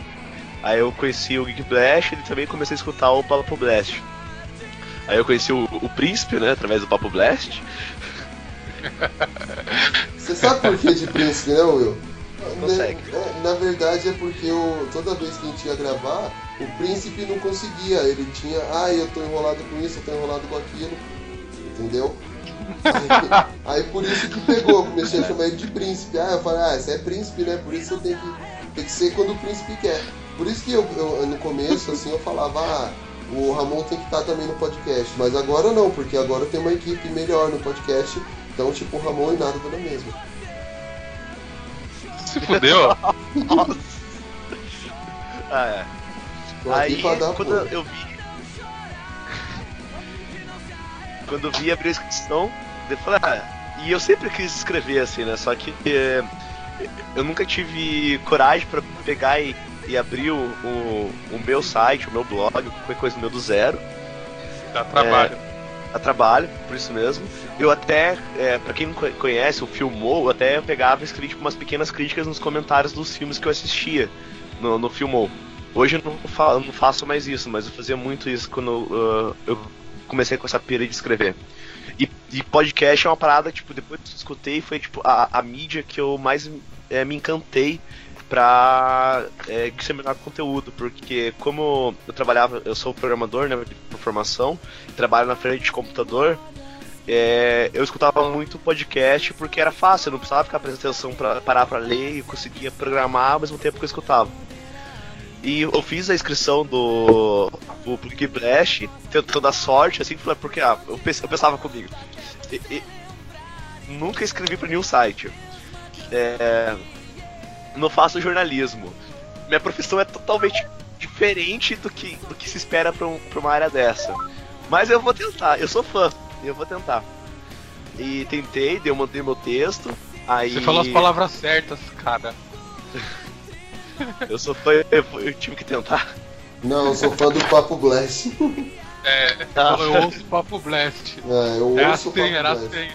aí eu conheci o Geek Blast e também comecei a escutar o Papo Blast. Aí eu conheci o, o Príncipe, né, através do Papo Blast. Você sabe por que de príncipe, né, Will? Consegue. Na, na verdade é porque o, toda vez que a gente ia gravar, o príncipe não conseguia. Ele tinha, ah, eu tô enrolado com isso, eu tô enrolado com aquilo. Entendeu? Aí por isso que pegou, comecei a chamar ele de príncipe. Ah, eu falei, ah, você é príncipe, né? Por isso você tem que, tem que ser quando o príncipe quer. Por isso que eu, eu- no começo, assim, eu falava, ah, o Ramon tem que estar também no podcast. Mas agora não, porque agora tem uma equipe melhor no podcast. Então, tipo, o Ramon e nada da mesma. Se fudeu? Ah, é. Aqui Aí quando apoio. eu vi. Quando eu vi abrir a inscrição, eu falei, ah, e eu sempre quis escrever assim, né? Só que é, eu nunca tive coragem pra pegar e, e abrir o, o, o meu site, o meu blog, qualquer coisa meu do zero. Dá trabalho. a trabalho, por isso mesmo. Eu até, é, para quem não co- conhece, o Filmou, eu até pegava e escrevia tipo, umas pequenas críticas nos comentários dos filmes que eu assistia no, no Filmou. Hoje eu não, fa não faço mais isso, mas eu fazia muito isso quando uh, eu comecei com essa pira de escrever. E, e podcast é uma parada, tipo, depois que eu escutei, foi tipo a, a mídia que eu mais é, me encantei pra é, disseminar conteúdo, porque como eu trabalhava, eu sou programador, né, por formação, trabalho na frente de computador, é, eu escutava muito podcast porque era fácil, eu não precisava ficar prestando atenção pra parar pra ler e conseguia programar ao mesmo tempo que eu escutava. E eu fiz a inscrição do, do Plug Blast, tentando dar sorte, assim, porque ah, eu, pens- eu pensava comigo. e- e- nunca escrevi pra nenhum site. É, não faço jornalismo. Minha profissão é totalmente diferente do que, do que se espera pra, um- uma área dessa. Mas eu vou tentar, eu sou fã, eu vou tentar. E tentei, dei, mandei meu texto. Aí Você falou as palavras certas, cara. Eu sou fã, eu, eu tive que tentar. Não, eu sou fã do Papo Blast. É, Ah. eu ouço Papo Blast. É, eu É ouço o assim, Papo era Blast. assim.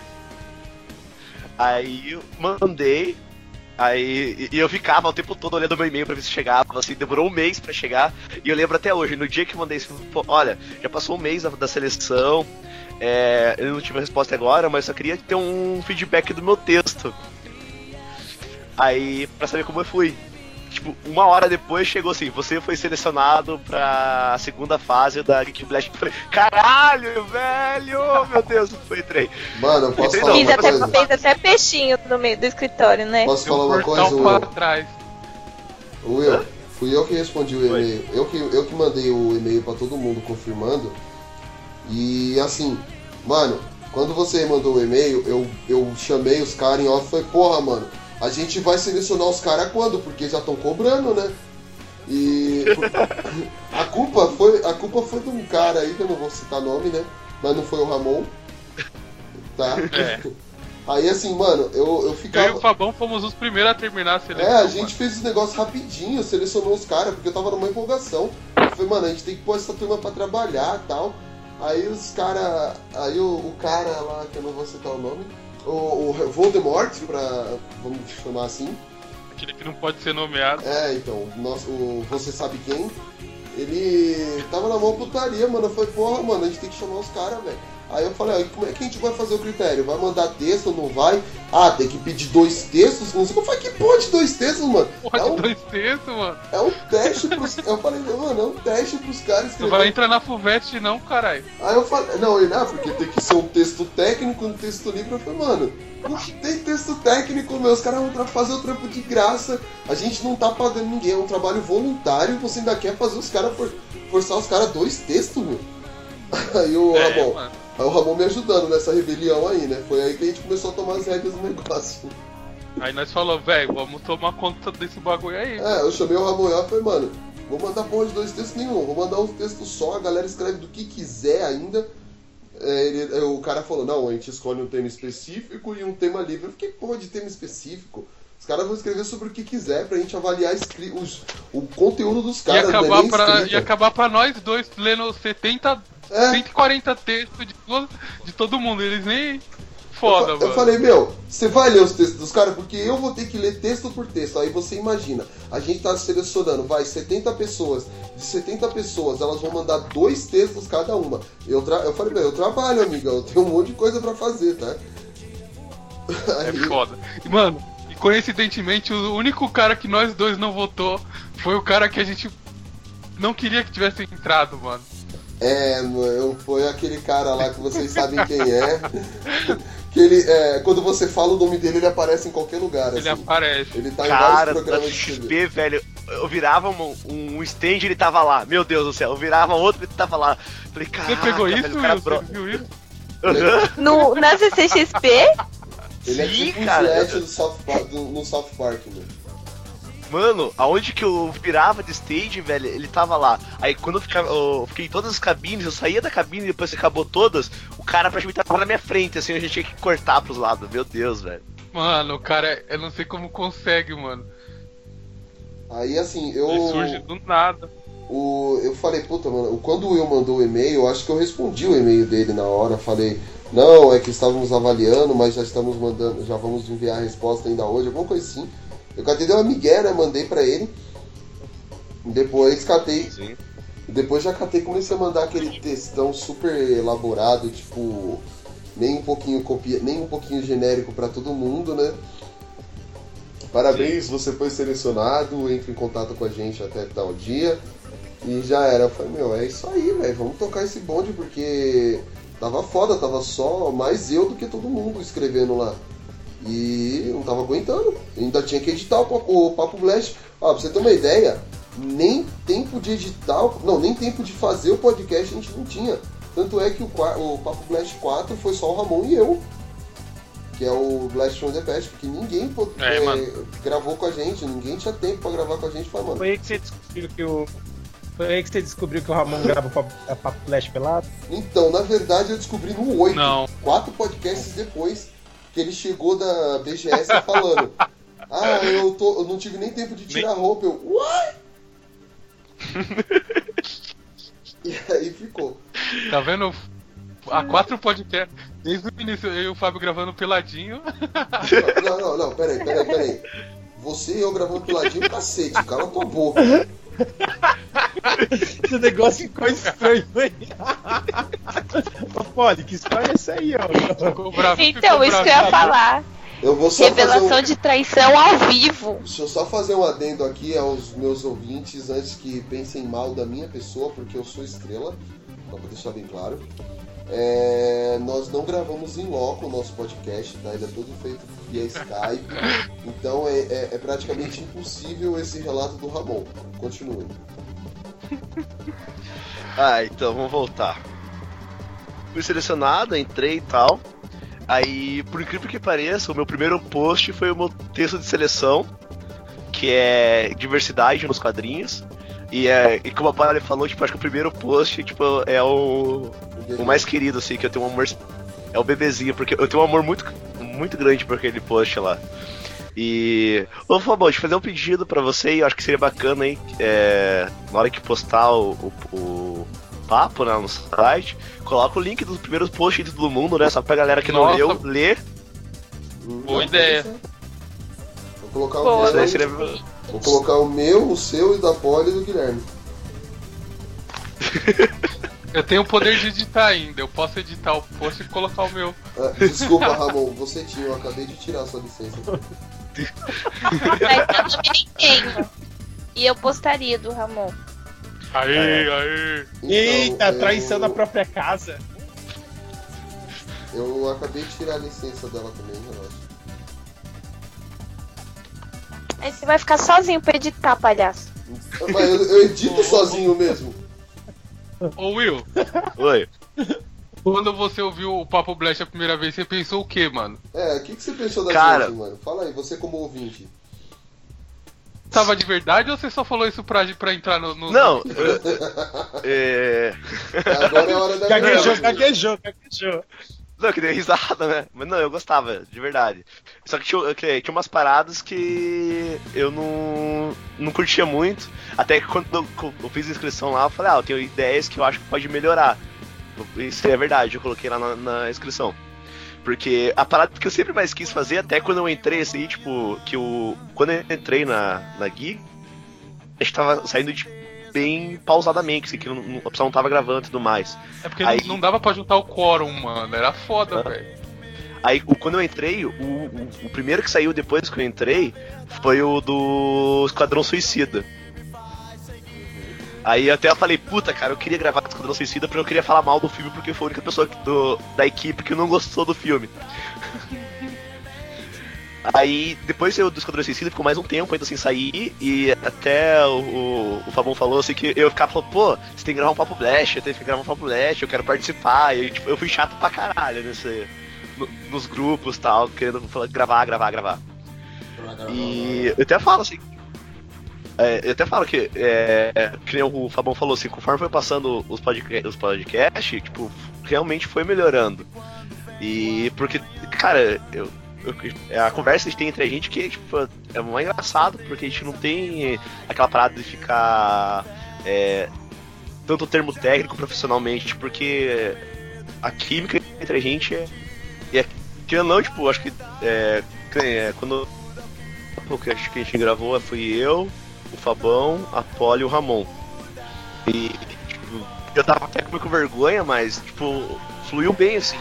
Aí eu mandei. Aí e eu ficava o tempo todo olhando meu e-mail pra ver se chegava, assim, demorou um mês pra chegar. E eu lembro até hoje, no dia que eu mandei olha, já passou um mês da, da seleção, é, eu não tive a resposta agora, mas só queria ter um feedback do meu texto. Aí, pra saber como eu fui. Tipo, uma hora depois chegou assim, você foi selecionado pra segunda fase da Geek Blast. Falei, caralho, velho! Meu Deus, foi entrei. Mano, eu posso Fiz falar Fiz uma até, coisa? fez até peixinho no meio do escritório, né? Posso falar uma coisa, Will? trás. Will, fui eu que respondi o e-mail. Eu que, eu que mandei o e-mail pra todo mundo confirmando. E assim, mano, quando você mandou o e-mail, eu, eu chamei os caras em off e falei, porra, mano, a gente vai selecionar os caras quando? Porque já estão cobrando, né? E a culpa foi a culpa foi de um cara aí que eu não vou citar nome, né? Mas não foi o Ramon. Tá? É. Aí assim, mano, eu, eu Eu e ficava. o Fabão fomos os primeiros a terminar a seleção. É, a gente fez esse negócio rapidinho, selecionou os caras, porque eu tava numa empolgação. Eu falei, mano, a gente tem que pôr essa turma pra trabalhar e tal. Aí os caras. Aí o, o cara lá, que eu não vou citar o nome, o, o Voldemort, pra. vamos chamar assim. Aquele que não pode ser nomeado. É, então, nosso, o Você Sabe Quem, ele tava na mão putaria, mano. Falei, porra, mano, a gente tem que chamar os caras, velho. Aí eu falei, como é que a gente vai fazer o critério? Vai mandar texto ou não vai? Ah, tem que pedir dois textos? Não sei. Eu falei, que porra de dois textos, mano? Porra É um, dois textos, mano. é um teste pros. Eu falei, mano, é um teste pros caras Não escreverem. vai entrar na FUVEST não, caralho. Aí eu falei, não, ele, ah, porque tem que ser um texto técnico, um texto livre. Eu falei, mano, não tem texto técnico, meu. Os caras vão fazer o trampo de graça. A gente não tá pagando ninguém, é um trabalho voluntário. Você ainda quer fazer os caras for- forçar os caras dois textos, meu. Aí o É, Ramon, mano. Aí o Ramon me ajudando nessa rebelião aí, né? Foi aí que a gente começou a tomar as regras do negócio. Aí nós falamos, velho, vamos tomar conta desse bagulho aí. É, eu chamei o Ramon e falei, mano, vou mandar porra de dois textos nenhum, vou mandar um texto só, a galera escreve do que quiser ainda. É, ele- o cara falou, não, a gente escolhe um tema específico e um tema livre. Eu fiquei, porra de tema específico? Os caras vão escrever sobre o que quiser pra gente avaliar os- o conteúdo dos caras, não é acabar, nem pra, ia acabar pra nós dois lendo 70, É. 140 textos de, todo- de todo mundo. Eles nem. Foda, eu, mano. eu falei, meu, você vai ler os textos dos caras, porque eu vou ter que ler texto por texto. Aí você imagina, a gente tá selecionando, vai, 70 pessoas. De 70 pessoas, elas vão mandar dois textos cada uma. Eu, tra... eu falei, meu, eu trabalho, amiga, eu tenho um monte de coisa pra fazer, tá? É Aí, foda. E, mano, e coincidentemente, o único cara que nós dois não votou foi o cara que a gente não queria que tivesse entrado, mano. é, eu, foi aquele cara lá que vocês sabem quem é. que ele, é, quando você fala o nome dele, ele aparece em qualquer lugar. Ele assim. aparece. Ele tá em Cara, vários da programas. XP, velho, eu virava um, um stand e ele tava lá. Meu Deus do céu, eu virava outro e ele tava lá. Falei, Você cara, pegou isso, velho, o cara. Você viu isso? No, na CCXP? Ele é Sim, tipo um cara. Flash do South Park, do- no South Park, né? Mano, aonde que eu virava de stage, velho, ele tava lá. Aí quando eu, ficava, eu fiquei em todas as cabines, eu saía da cabine e depois que acabou todas, o cara praticamente tava na minha frente, assim, a gente tinha que cortar pros lados. Meu Deus, velho. Mano, o cara, eu não sei como consegue, mano. Aí assim, eu. Ele surge do nada. O, eu falei, puta, mano, quando o Will mandou o e-mail, eu acho que eu respondi o e-mail dele na hora. Falei, não, é que estávamos avaliando, mas já estamos mandando, já vamos enviar a resposta ainda hoje, alguma coisa assim. Eu catei dei uma migué, né? Mandei pra ele. Depois catei. Sim. Depois já catei e comecei a mandar aquele textão super elaborado, tipo, nem um pouquinho copia, nem um pouquinho genérico pra todo mundo, né? Parabéns, você foi selecionado, entre em contato com a gente até tal dia. E já era. Eu falei, meu, é isso aí, velho, vamos tocar esse bonde porque tava foda, tava só mais eu do que todo mundo escrevendo lá. E não tava aguentando. Ainda tinha que editar o Papo, o Papo Blast. Ó, pra você ter uma ideia, nem tempo de editar, o- não, nem tempo de fazer o podcast a gente não tinha. Tanto é que o, o Papo Blast 4 foi só o Ramon e eu. Que é o Blast from the Past, porque ninguém pô- É, é, gravou com a gente, ninguém tinha tempo pra gravar com a gente. Falei, mano, Foi aí que você descobriu que o. Foi aí que você descobriu que o Ramon grava papo, é, papo flash pelado? Então, na verdade, eu descobri no 8, Não. quatro podcasts depois, que ele chegou da BGS falando: Ah, eu, tô, eu não tive nem tempo de tirar a roupa. Eu, what? e aí ficou. Tá vendo? Há quatro podcasts. Desde o início, eu e o Fábio gravando peladinho. Não, não, não, peraí, peraí, peraí. Você e eu gravando peladinho, cacete, cala tua boca. Esse negócio ficou estranho, hein? Ô, Poli, que história é essa aí, ó? Bravo, Então, isso que eu ia bravo. falar. Eu vou só Revelação um... de traição ao vivo. Deixa eu só fazer um adendo aqui aos meus ouvintes antes que pensem mal da minha pessoa, porque eu sou estrela, só pra deixar bem claro. É, nós não gravamos em loco o nosso podcast, tá? Ele é todo feito via Skype. Então é, é- é praticamente impossível esse relato do Ramon. Continue. Ah, então vamos voltar. Fui selecionado, entrei e tal. Aí, por incrível que pareça, o meu primeiro post foi o meu texto de seleção, que é diversidade nos quadrinhos. E, é, e como a Paula falou, tipo, acho que o primeiro post tipo, é o, o mais querido, assim, que eu tenho um amor. É o bebezinho, porque eu tenho um amor muito, muito grande por aquele post lá. E. Ô, Fabão, deixa eu fazer um pedido pra você e eu acho que seria bacana, hein? é, na hora que postar o, o, o papo né, no site, coloca o link dos primeiros posts de todo mundo, né? Só pra galera que não Nossa. leu, ler. Boa ideia. Vou colocar, o Boa, daí seria. Vou colocar o meu, o seu e da Poli e do Guilherme. Eu tenho o poder de editar ainda. Eu posso editar o post e colocar o meu. Ah, desculpa, Ramon, você tinha, eu acabei de tirar sua licença. Mas eu também tenho. E eu postaria do Ramon. Aê, aê. Então, Eita, eu- traição na própria casa. Eu acabei de tirar a licença dela também, relaxa. Aí você vai ficar sozinho pra editar, palhaço. Mas eu, eu edito sozinho mesmo. Ô Will, Oi. Quando você ouviu o Papo Blast a primeira vez, você pensou o quê, mano? É, o que, que você pensou da Cara- gente, mano? Fala aí, você como ouvinte. Tava de verdade ou você só falou isso pra, pra entrar no. no- Não, é. Agora é a hora da Gaguejou, gaguejou, gaguejou. Não, que deu risada, né? Mas não, eu gostava, de verdade. Só que tinha, que tinha umas paradas que eu não, não curtia muito. Até que quando eu, eu fiz a inscrição lá, eu falei, ah, eu tenho ideias que eu acho que pode melhorar. Isso é verdade, eu coloquei lá na, na inscrição. Porque a parada que eu sempre mais quis fazer, até quando eu entrei assim, tipo, que eu. Quando eu entrei na, na Gui, a gente tava saindo de bem pausadamente, assim, que não, a pessoa não tava gravando e tudo mais. É porque Aí- não, não dava pra juntar o quórum, mano. Era foda, Ah. velho. Aí, quando eu entrei, o, o, o primeiro que saiu depois que eu entrei foi o do Esquadrão Suicida. Aí até eu falei, puta, cara, eu queria gravar com Esquadrão Suicida porque eu queria falar mal do filme porque foi a única pessoa do, da equipe que não gostou do filme. Aí, depois eu do Esquadrão Suicida, ficou mais um tempo ainda sem sair, e até o, o, o Fabão falou assim que eu ficava falando, pô, você tem que gravar um Papo Blast, eu tenho que gravar um Papo Blast, eu quero participar, e tipo, eu fui chato pra caralho nesse, no- nos grupos e tal, querendo falar- gravar, gravar, gravar. E eu até falo assim. é, eu até falo que, é, que nem o Fabão falou assim, conforme foi passando os, podca os podcasts, tipo, realmente foi melhorando. E porque, cara, eu, eu- é a conversa que a gente tem entre a gente que tipo, é mais engraçado, porque a gente não tem aquela parada de ficar é, tanto termo técnico profissionalmente, porque a química entre a gente é. É querendo não, tipo, acho que é, é, quando o que acho que a gente gravou foi eu, o Fabão, a Polly e o Ramon. E tipo, eu tava até com vergonha, mas tipo, fluiu bem assim.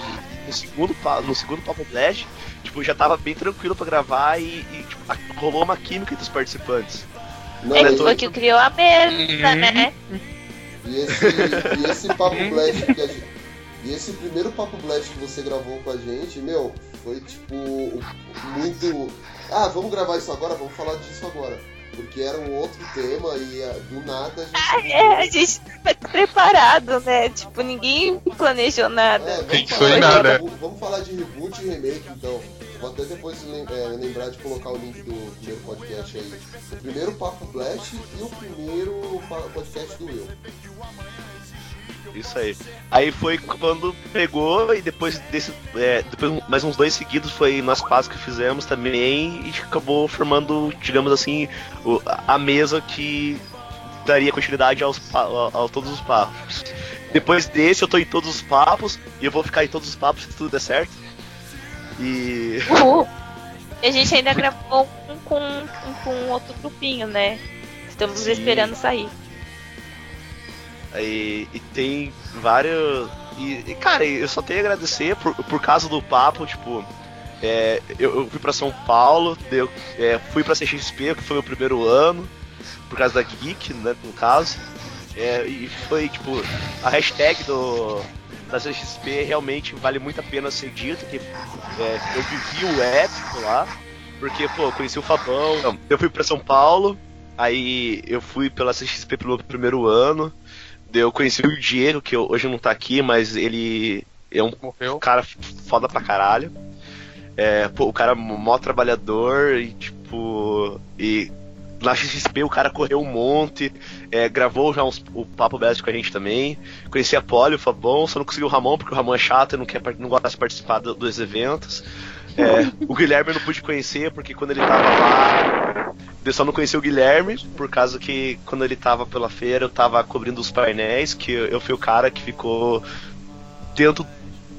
No segundo, no segundo Papo Blast, tipo, já tava bem tranquilo pra gravar e, e, tipo, a- rolou uma química entre os participantes. Não, Ele e- foi que criou a mesa, Uhum. né? E esse, e esse Papo Blast que a gente, E esse primeiro Papo Blast que você gravou com a gente, meu, foi tipo muito. Ah, vamos gravar isso agora, vamos falar disso agora. Porque era um outro tema e ah, do nada a gente. É, a gente foi preparado, né? Tipo, ninguém planejou nada. É, vamos, falar nada. rebu- vamos falar de reboot e remake então. Vou até depois é, lembrar de colocar o link do primeiro podcast aí. O primeiro Papo Blast e o primeiro podcast do Will. Isso aí. Aí foi quando pegou e depois desse. é, depois mais uns dois seguidos foi nós quatro que fizemos também e acabou formando, digamos assim, o- a mesa que daria continuidade aos, pa- a, a todos os papos. Depois desse eu tô em todos os papos e eu vou ficar em todos os papos se tudo der certo. E. Uhul. E a gente ainda gravou um com, um com outro grupinho, né? Estamos Sim. esperando sair. E, e tem vários. E, e, cara, eu só tenho a agradecer por, por causa do papo, tipo. é, eu, eu fui pra São Paulo, eu, é, fui pra CXP, que foi meu primeiro ano, por causa da Geek, né, no caso. É, e foi, tipo, a hashtag do, da CXP realmente vale muito a pena ser dito, que é, eu vivi o épico lá, porque, pô, eu conheci o Fabão, eu fui pra São Paulo, aí eu fui pela CXP pelo primeiro ano, eu conheci o Diego, que hoje não tá aqui, mas ele é um Morreu. cara foda pra caralho. É, pô, o cara é mó trabalhador e tipo. E na XP o cara correu um monte, é, gravou já uns- o Papo Best com a gente também. Conheci a Polly, o Fabão, só não consegui o Ramon, porque o Ramon é chato e não, quer, não gosta de participar do- dos eventos. É, o Guilherme eu não pude conhecer, porque quando ele tava lá. Eu só não conheci o Guilherme, por causa que quando ele tava pela feira eu tava cobrindo os painéis, que eu fui o cara que ficou dentro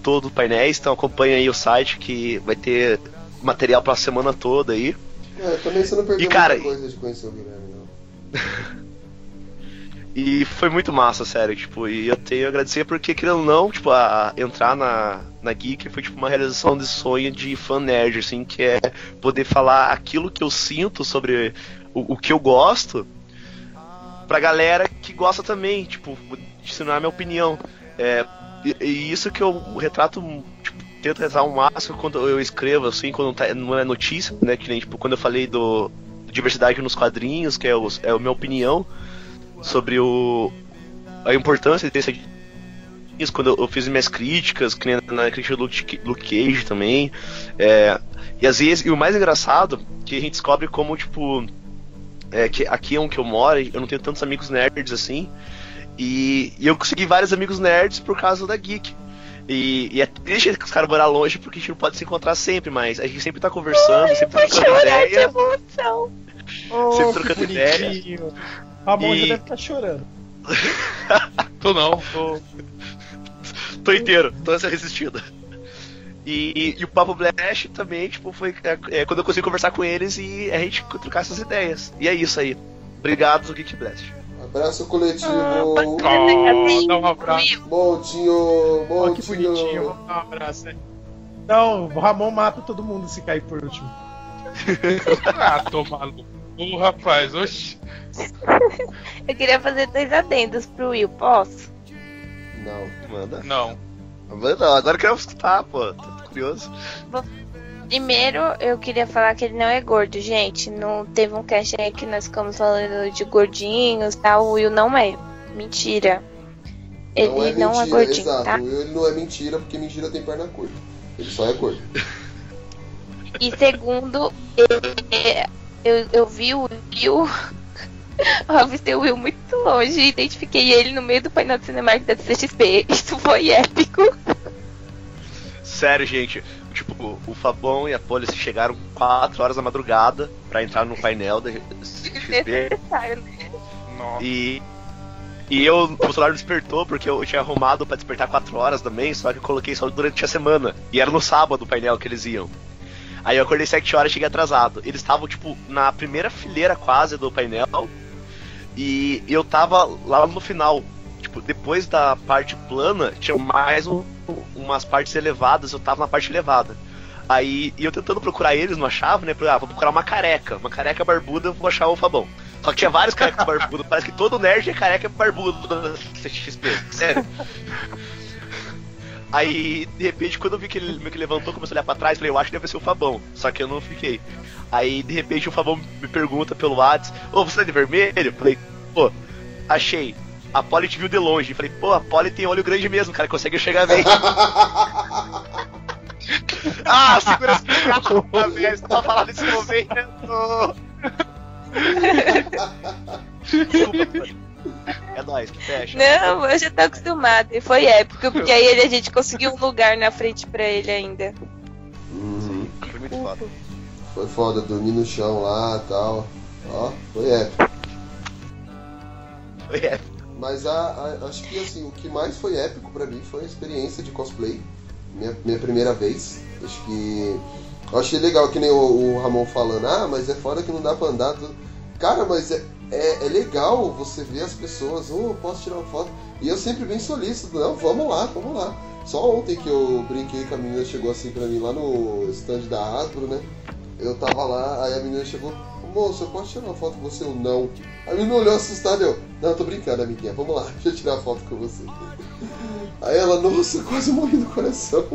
todo o painéis, então acompanha aí o site que vai ter material pra semana toda aí. É, também você não perdeu E, cara, muita coisa de conhecer o Guilherme, não. E foi muito massa, sério, tipo, e eu tenho a agradecer porque, querendo não, tipo, a, entrar na, na Geek foi tipo uma realização de sonho de fan nerd, assim, que é poder falar aquilo que eu sinto sobre o, o que eu gosto pra galera que gosta também, tipo, ensinar a minha opinião. É, e, e isso que eu retrato, tipo, tento retratar o máximo quando eu escrevo, assim, quando tá- não é notícia, né, que nem, tipo, quando eu falei do diversidade nos quadrinhos, que é, o, é a minha opinião sobre o, a importância de ter essa quadrinhos, quando eu, fiz minhas críticas, que nem na crítica do Luke, Luke Cage também. É, e às vezes, e o mais engraçado, que a gente descobre como, tipo, é, que aqui é onde eu moro, eu não tenho tantos amigos nerds assim. E, e eu consegui vários amigos nerds por causa da Geek. E, e é triste que os caras morar longe porque a gente não pode se encontrar sempre, mas a gente sempre tá conversando, sempre tá trocando chorar de ideia. emoção. Oh, Sempre trocando ideia. Ramon E- já deve estar chorando. Tô não, tô. tô inteiro, tô resistindo. E, e o Papo Blast também, tipo, foi é, é, quando eu consegui conversar com eles e a gente trocar essas ideias. E é isso aí. Obrigado, Geek Blast. Abraço coletivo. Oh, dá um abraço. Montinho, Ó, que bonitinho. Montinho. Vamos dar um abraço, né? Não, o Ramon mata todo mundo se cair por último. Ah, tô maluco. Ô, rapaz, oxi. Eu queria fazer dois adendos pro Will, posso? Não. Manda. Não. Manda, agora eu quero escutar, pô. Tô curioso. Primeiro, eu queria falar que ele não é gordo, gente. Não teve um cast aí que nós ficamos falando de gordinhos, tá? O Will não é. Mentira. Ele não é, gordinho, exato. tá? Ele não é mentira porque mentira tem perna curta. Ele só é gordo. E segundo, é, eu, eu vi o Will. Eu avistei o Will muito longe e identifiquei ele no meio do painel do Cinemark da CXP. Isso foi épico. Sério, gente. Tipo, o Fabão e a Police chegaram 4 horas da madrugada pra entrar no painel da XP. Desnecessário, né? Nossa. E. E eu, o celular despertou porque eu tinha arrumado pra despertar 4 horas também, só que eu coloquei só durante a semana. E era no sábado o painel que eles iam. Aí eu acordei 7 horas e cheguei atrasado. Eles estavam, tipo, na primeira fileira quase do painel. E eu tava lá no final. Tipo, depois da parte plana, tinha mais um- umas partes elevadas, eu tava na parte elevada. Aí, eu tentando procurar eles, não achava, né? Ah, vou procurar uma careca. Uma careca barbuda, vou achar o Fabão. Só que tinha vários carecas barbudos. Parece que todo nerd é careca barbudo da CXP. Sério. Aí, de repente, quando eu vi que ele meio que levantou, começou a olhar pra trás, falei, eu acho que deve ser o Fabão. Só que eu não fiquei. Aí, de repente, o Fabão me pergunta pelo WhatsApp, ô, você tá de vermelho? Eu falei, pô, achei. A Polly te viu de longe. Falei, pô, a Polly tem olho grande mesmo, cara, consegue enxergar bem. ah, segura velho, você tá falando nesse momento. Desculpa, é nóis, que fecha. Não, eu já tô acostumada. E foi épico, porque aí ele- a gente conseguiu um lugar na frente pra ele ainda. Uhum. Foi muito foda. Foi foda, dormir no chão lá e tal. Ó, foi épico. Foi épico. Mas a, a- acho que assim, o que mais foi épico pra mim foi a experiência de cosplay. Minha, minha primeira vez. Acho que. Eu achei legal que nem o, o Ramon falando, ah, mas é fora que não dá pra andar. Tudo. Cara, mas é, é, é legal você ver as pessoas, oh, posso tirar uma foto. E eu sempre bem solícito, não, vamos lá, vamos lá. Só ontem que eu brinquei que a menina chegou assim pra mim lá no stand da Hasbro, né? Eu tava lá, aí a menina chegou, moço, eu posso tirar uma foto com você? Eu não. A menina olhou assustada, eu, não, tô brincando, amiguinha, vamos lá, deixa eu tirar foto com você. Aí ela, nossa, quase morri do coração.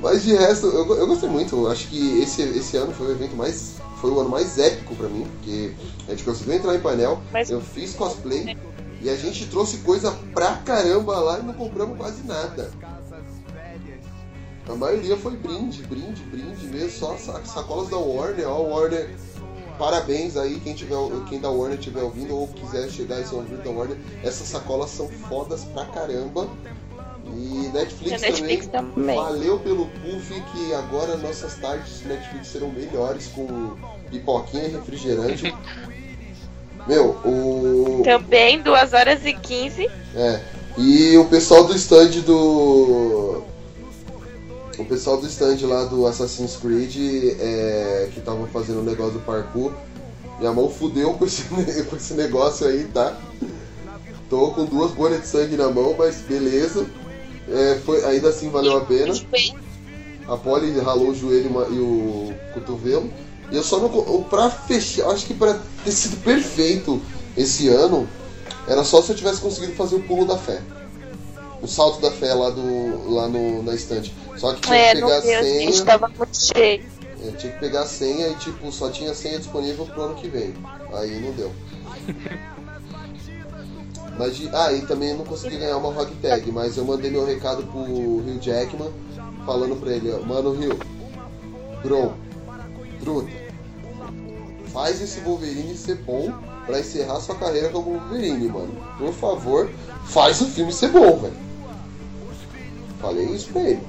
Mas de resto, eu, eu gostei muito. Acho que esse, esse ano foi o evento mais. Foi o ano mais épico pra mim, porque a gente conseguiu entrar em painel, Mas- eu fiz cosplay e a gente trouxe coisa pra caramba lá e não compramos quase nada. A maioria foi brinde, brinde, brinde mesmo, só sa- sacolas da Warner, ó, Warner. Parabéns aí, quem, tiver, quem da Warner estiver ouvindo ou quiser chegar e ser ouvido da Warner, essas sacolas são fodas pra caramba. E Netflix, Netflix também, também. valeu pelo puff que agora nossas tardes de Netflix serão melhores com pipoquinha e refrigerante. Meu, o. Também, 2 horas e 15. É. E o pessoal do stand do. O pessoal do stand lá do Assassin's Creed é, que tava fazendo o negócio do parkour. Minha mão fudeu com esse, com esse negócio aí, tá? Tô com duas bolhas de sangue na mão, mas beleza. É, foi, ainda assim valeu a pena. A Polly ralou o joelho e o cotovelo. E eu só não. Pra fechar, acho que pra ter sido perfeito esse ano, era só se eu tivesse conseguido fazer o pulo da fé. O salto da fé lá, do, lá no, na estante. Só que tinha É, que não pegar a deu, a gente senha. tava muito cheio. é, tinha que pegar a senha e tipo, só tinha senha disponível pro ano que vem. Aí não deu. Mas de- ah, e também não consegui ganhar uma Rock Tag, mas eu mandei meu recado pro Rio Jackman falando pra ele, ó, mano Rio, bro, truta, faz esse Wolverine ser bom pra encerrar sua carreira como Wolverine, mano. Por favor, faz o filme ser bom, velho. Falei isso pra ele.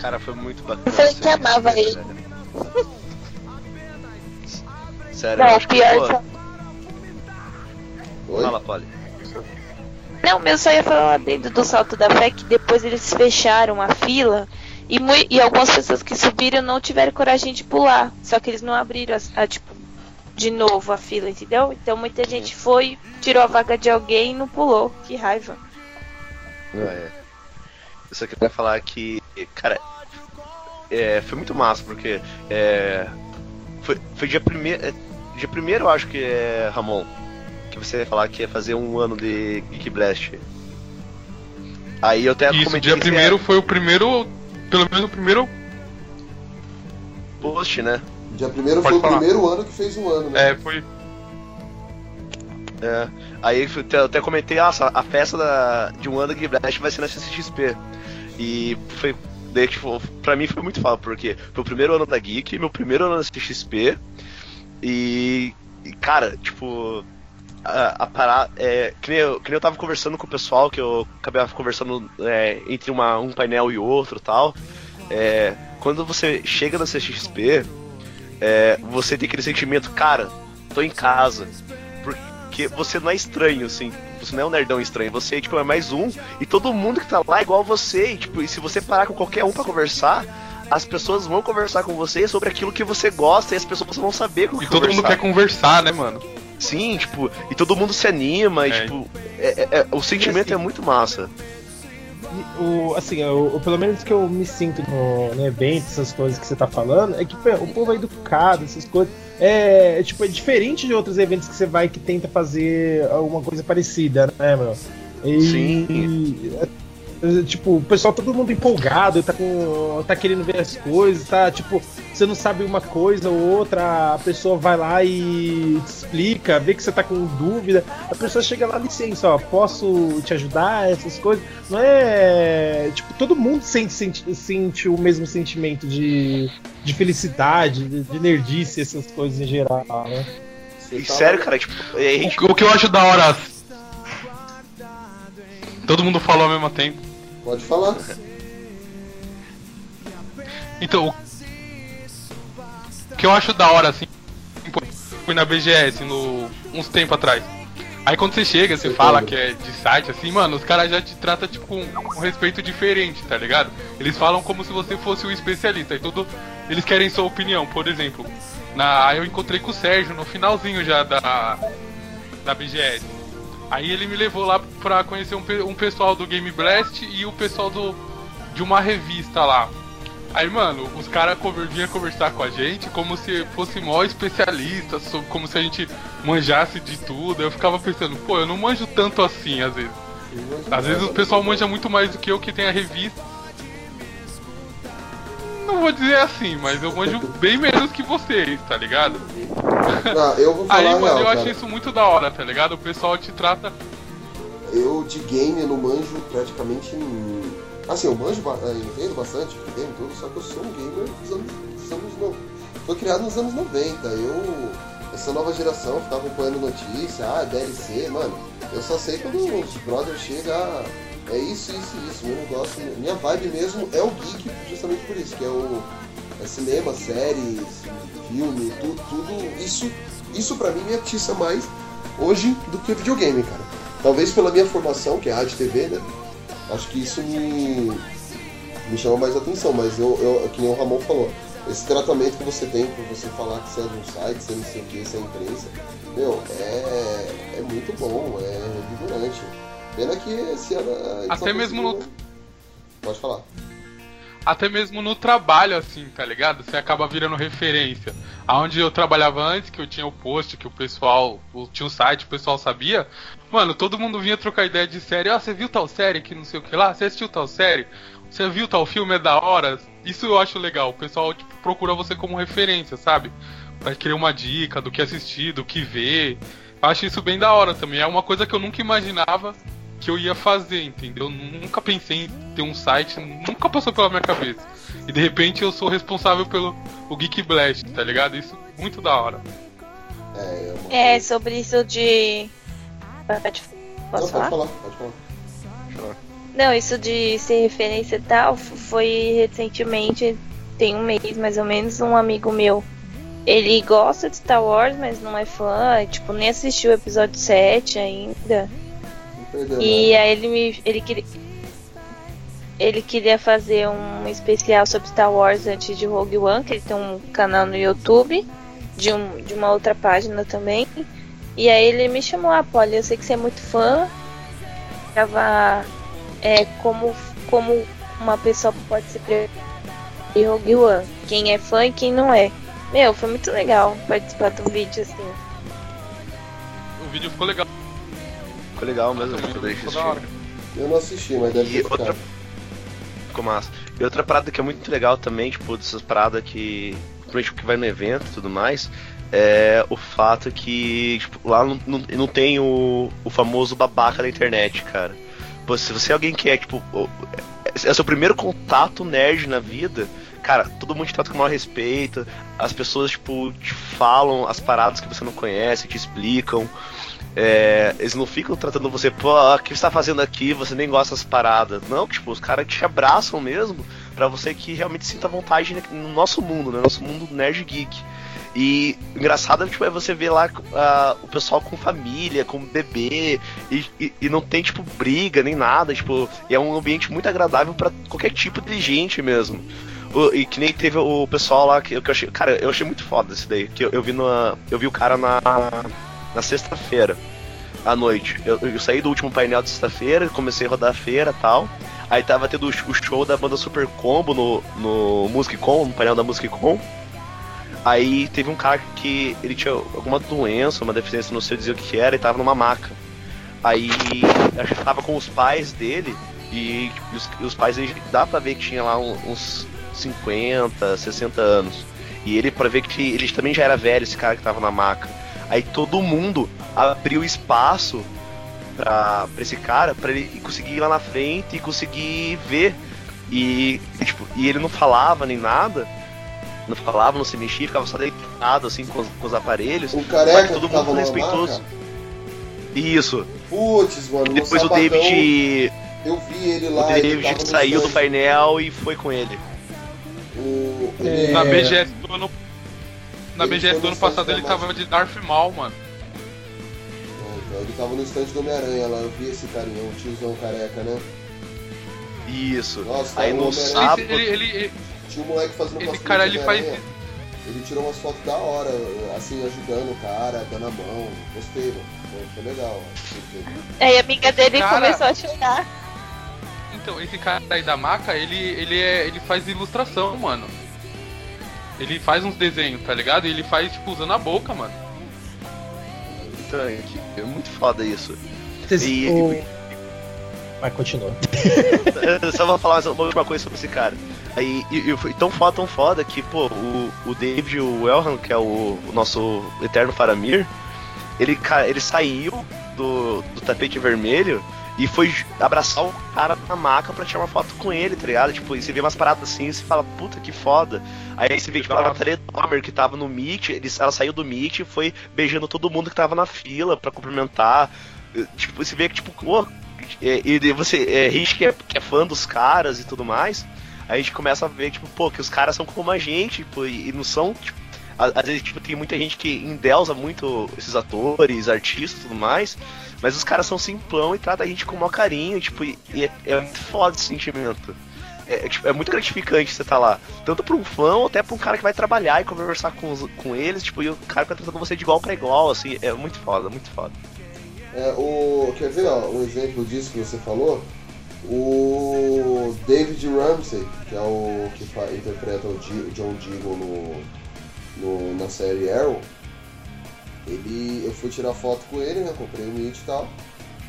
Cara, foi muito bacana. Eu falei que amava ele. Sério, Sério eu Não, acho que, pô, Oi? Fala, Polly. Não, meu só ia falar lá dentro do salto da fé que depois eles fecharam a fila e, e algumas pessoas que subiram não tiveram coragem de pular. Só que eles não abriram a, a, tipo, de novo a fila, entendeu? Então muita gente foi, tirou a vaga de alguém e não pulou. Que raiva. É. Eu só queria falar que, cara, é, foi muito massa, porque é, foi, foi dia primeiro. é, dia primeiro, eu acho que é, Ramon, que você ia falar que ia fazer um ano de Geek Blast. Aí eu até Isso, comentei dia que você primeiro foi o primeiro. Pelo menos o primeiro. post, né? Dia primeiro Pode foi falar. o primeiro ano que fez um ano, né? É, foi. É. Aí eu até, comentei, ah, a festa da, de um ano de Geek Blast vai ser na CCXP. E foi. Daí, tipo, pra mim foi muito fácil, porque foi o primeiro ano da Geek, meu primeiro ano na CXP, e, e, cara, tipo, a, a parada. É, que, nem eu, que nem eu tava conversando com o pessoal, que eu acabei conversando é, entre uma, um painel e outro e tal. É, quando você chega na CXP, é, você tem aquele sentimento, cara, tô em casa. Porque você não é estranho, assim. Você não é um nerdão estranho, você tipo, é mais um, e todo mundo que tá lá é igual a você. E, tipo, e se você parar com qualquer um pra conversar, as pessoas vão conversar com você sobre aquilo que você gosta e as pessoas vão saber com o E que todo mundo conversar. quer conversar, né, mano? Sim, tipo, e todo mundo se anima, e É. tipo, é- é- o sentimento é muito massa. O, assim, o, pelo menos que eu me sinto no, no evento, essas coisas que você tá falando, é que o povo é educado, essas coisas. É, é, tipo, é diferente de outros eventos que você vai que tenta fazer alguma coisa parecida, né, meu? E, Sim. É, tipo, o pessoal, todo mundo empolgado, tá, com, tá querendo ver as coisas, tá, tipo, você não sabe uma coisa ou outra, a pessoa vai lá e te explica, vê que você tá com dúvida, a pessoa chega lá, licença, ó, posso te ajudar, essas coisas. Não é. Tipo, todo mundo sente, sente, sente o mesmo sentimento de, de felicidade, de, de nerdice, essas coisas em geral, né? E tava- sério, cara, tipo, a gente. O, o que eu acho da hora. Todo mundo falou ao mesmo tempo. Pode falar. Então, o que eu acho da hora, assim, fui na BGS no, uns tempo atrás. Aí quando você chega, você fala que é de site, assim, mano, os caras já te tratam, tipo, com um respeito diferente, tá ligado? Eles falam como se você fosse o especialista. E tudo. Eles querem sua opinião, por exemplo. Na, eu encontrei com o Sérgio no finalzinho já da, da BGS. Aí ele me levou lá pra conhecer um, um pessoal do Game Blast e o pessoal do, de uma revista lá. Aí, mano, os caras vinham conversar com a gente como se fosse mó especialista, como se a gente manjasse de tudo. Eu ficava pensando, pô, eu não manjo tanto assim, às vezes. Às vezes o pessoal manja muito mais do que eu que tem a revista. Não vou dizer assim, mas eu manjo bem menos que vocês, tá ligado? Não, eu vou falar Aí, mano, real, eu acho isso muito da hora, tá ligado? O pessoal te trata. Eu de game eu não manjo praticamente. Assim, eu manjo, eh, entendo bastante de game e tudo, só que eu sou um gamer dos anos, dos anos no... Foi criado nos anos 90. Eu. Essa nova geração ficava acompanhando notícia, ah, DLC, mano. Eu só sei quando os brothers chegam, ah, é isso, isso isso. Meu negócio, minha vibe mesmo é o geek, justamente por isso, que é o. É cinema, séries, filme, tudo, tudo. Isso, isso pra mim me atiça mais hoje do que videogame, cara. Talvez pela minha formação, que é rádio e TV, né? Acho que isso me, me chama mais atenção, mas eu, eu, que nem o Ramon falou, esse tratamento que você tem por você falar que você é de um site, você não sei o que, você é imprensa, meu, é, é muito bom, é vigorante. Pena que esse ano. Até mesmo conseguiu- Pode falar. até mesmo no trabalho, assim, tá ligado? Você acaba virando referência. Aonde eu trabalhava antes, que eu tinha o post, que o pessoal, o- tinha o site, o pessoal sabia, mano, todo mundo vinha trocar ideia de série. Ah, você viu tal série que não sei o que lá? Você assistiu tal série? Você viu tal filme? É da hora? Isso eu acho legal. O pessoal, tipo, procura você como referência, sabe? Vai querer uma dica do que assistir, do que ver. Acho isso bem da hora também. É uma coisa que eu nunca imaginava que eu ia fazer, entendeu? Nunca pensei em ter um site, nunca passou pela minha cabeça. E de repente eu sou responsável pelo o Geek Blast, tá ligado? Isso muito da hora. É, é uma É, sobre isso de. Pode, Não, posso pode falar? pode falar. Não, isso de ser referência e tal, foi recentemente, tem um mês mais ou menos, um amigo meu. Ele gosta de Star Wars, mas não é fã, tipo, nem assistiu o episódio 7 ainda. Perdeu E aí ele me. Ele queria. Ele queria fazer um especial sobre Star Wars antes de Rogue One, que ele tem um canal no YouTube, de, um, de uma outra página também. E aí ele me chamou, ah, Polly, eu sei que você é muito fã. Gravar é, como, como uma pessoa pode se preparar de Rogue One. Quem é fã e quem não é. Meu, foi muito legal participar do vídeo, assim. O vídeo ficou legal. Ficou legal mesmo, eu não assisti, mas deve E ter outra- ficado. Ficou massa. E outra parada que é muito legal também, tipo, dessas paradas que. Principalmente que vai no evento e tudo mais, é o fato que tipo, lá não, não, não tem o, o famoso babaca da internet, cara. Pô, se você é alguém que é, tipo, é é seu primeiro contato nerd na vida, cara, todo mundo te trata com o maior respeito, as pessoas, tipo, te falam as paradas que você não conhece, te explicam. É, eles não ficam tratando você, pô, o que você tá fazendo aqui? Você nem gosta dessas paradas. Não, tipo, os caras te abraçam mesmo pra você que realmente sinta vontade no nosso mundo, né? Nosso mundo nerd geek. E engraçado tipo, é você ver lá ah, o pessoal com família, com bebê, e, e, e não tem, tipo, briga nem nada, tipo, é um ambiente muito agradável pra qualquer tipo de gente mesmo. O- e que nem teve o pessoal lá que, que eu achei. Cara, eu achei muito foda isso daí. Que eu, eu vi na. Eu vi o cara na. Na sexta-feira, à noite. Eu, eu saí do último painel de sexta-feira, comecei a rodar a feira tal. Aí tava tendo o sh- o show da banda Super Combo no, no Music Con, no painel da Music Con. Aí teve um cara que ele tinha alguma doença, uma deficiência, não sei dizer o que era, e tava numa maca. Aí acho que tava com os pais dele, e os, e os pais dele dá pra ver que tinha lá uns 50, 60 anos. E ele, pra ver que ele também já era velho, esse cara que tava na maca. Aí todo mundo abriu espaço pra, pra esse cara, pra ele conseguir ir lá na frente e conseguir ver. E, tipo, e ele não falava nem nada, não falava, não se mexia, ficava só deitado assim com os, com os aparelhos. O Mas careca todo tava mundo respeitoso. Isso. Putz, mano, no Depois o David, eu vi ele o lá. tava David saiu do painel e foi com ele. O, É. ele- Na BGS do ano. Na Ele BGS do no ano passado ele tava de Darth Maul, mano. Não, Ele tava no stand do Homem-Aranha lá, eu vi esse carinha, um tiozão careca, né? Isso. Nossa, Aí o no sábado. Ele, ele, ele- Tinha um moleque fazendo Esse cara, ele faz-. Ele tirou umas fotos da hora, assim, ajudando o cara, dando a mão. Gostei, mano. Foi, foi legal. Aí a amiga dele Cara- começou a chorar. Então, esse cara aí da maca, ele, ele, é, ele faz ilustração, mano. Ele faz uns desenhos, tá ligado? E ele faz, tipo, usando a boca, mano. Então, é muito foda isso. Vocês- E- o- Mas continua. Eu só vou falar mais uma última coisa sobre esse cara. Aí, e, e foi tão foda, tão foda que, pô, o, o David Wellham, que é o, o nosso eterno Faramir, ele, ele saiu do, do tapete vermelho e foi abraçar o cara na maca pra tirar uma foto com ele, tá ligado? Tipo, e você vê umas paradas assim e você fala, puta que foda. Aí você vê tipo, a Natalie Dormer que tava no Meet, ele, ela saiu do Meet e foi beijando todo mundo que tava na fila pra cumprimentar. Tipo, você vê que, tipo, pô, é, e daí você, é, a que é, que é fã dos caras e tudo mais, a gente começa a ver, tipo, pô, que os caras são como a gente, tipo, e, e não são, tipo, às vezes, tipo, tem muita gente que endeusa muito esses atores, artistas e tudo mais, mas os caras são simplão e tratam a gente com o maior carinho, tipo, e, é, é muito foda esse sentimento. É, é, tipo, é muito gratificante você estar lá, tanto pra um fã ou até pra um cara que vai trabalhar e conversar com, os- com eles, tipo, e o cara fica tratando você de igual pra igual, assim, é muito foda, muito foda. É, o, quer ver ó, um exemplo disso que você falou? O David Ramsey, que é o que interpreta o John Deagle no, no- na série Arrow, ele, eu fui tirar foto com ele, né? Comprei o Meet e tal.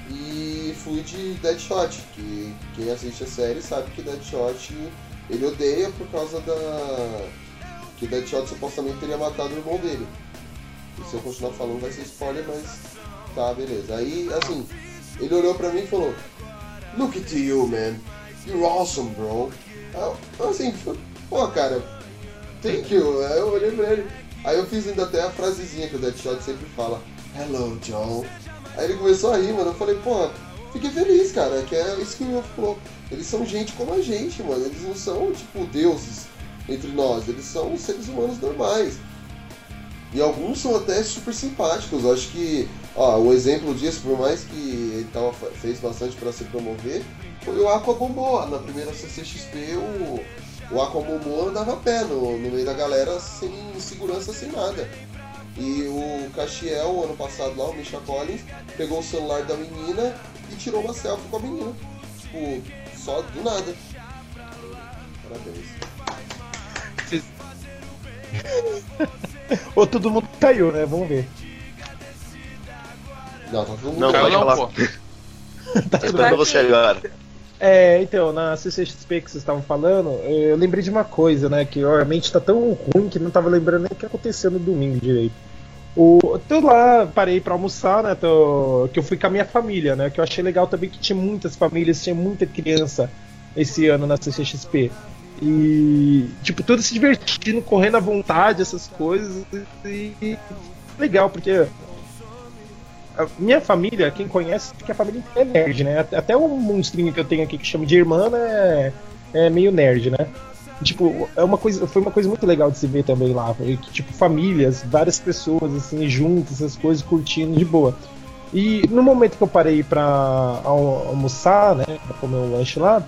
E fui de Deadshot, que quem assiste a série sabe que Deadshot ele odeia por causa da. que Deadshot supostamente teria matado o irmão dele. E se eu continuar falando vai ser spoiler, mas Tá, beleza. Aí, assim, ele olhou pra mim e falou: Look at you, man. You're awesome, bro. Eu, assim, pô, cara, thank you. Aí eu olhei pra ele. Aí eu fiz ainda até a frasezinha que o Deadshot sempre fala: Hello, John. Aí ele começou a rir, mano. Eu falei: pô, fiquei feliz, cara. Que é isso que o meu falou. Eles são gente como a gente, mano. Eles não são, tipo, deuses entre nós. Eles são seres humanos normais. E alguns são até super simpáticos. Eu acho que, ó, o exemplo disso, por mais que ele tava, fez bastante para se promover, foi o Aquabombo. Na primeira CCXP, o, o Aquabombo andava a pé no, no meio da galera sem segurança, sem nada. E o Castiel, ano passado lá, o Misha Collins, pegou o celular da menina e tirou uma selfie com a menina. Tipo, só do nada. Parabéns. Ou todo mundo caiu, né? Vamos ver. Não, tá todo mundo Não, Caiu não, falar. pô. Tá esperando você agora. É, então, na CCXP que vocês estavam falando, eu lembrei de uma coisa, né? Que ó, a mente tá tão ruim que não tava lembrando nem o que aconteceu no domingo direito. O, tô lá, parei pra almoçar, né? Tô, que eu fui com a minha família, né? Que eu achei legal também que tinha muitas famílias, tinha muita criança esse ano na CCXP. E, tipo, todos se divertindo, correndo à vontade, essas coisas. E, e legal, porque minha família, quem conhece, que a família é nerd, né? Até o monstrinho que eu tenho aqui que chama de irmã é, é meio nerd, né? Tipo, é uma coisa, foi uma coisa muito legal de se ver também lá. tipo, famílias, várias pessoas, assim, juntas, essas coisas, curtindo de boa. E no momento que eu parei pra al- almoçar, né? Pra comer um lanche lá,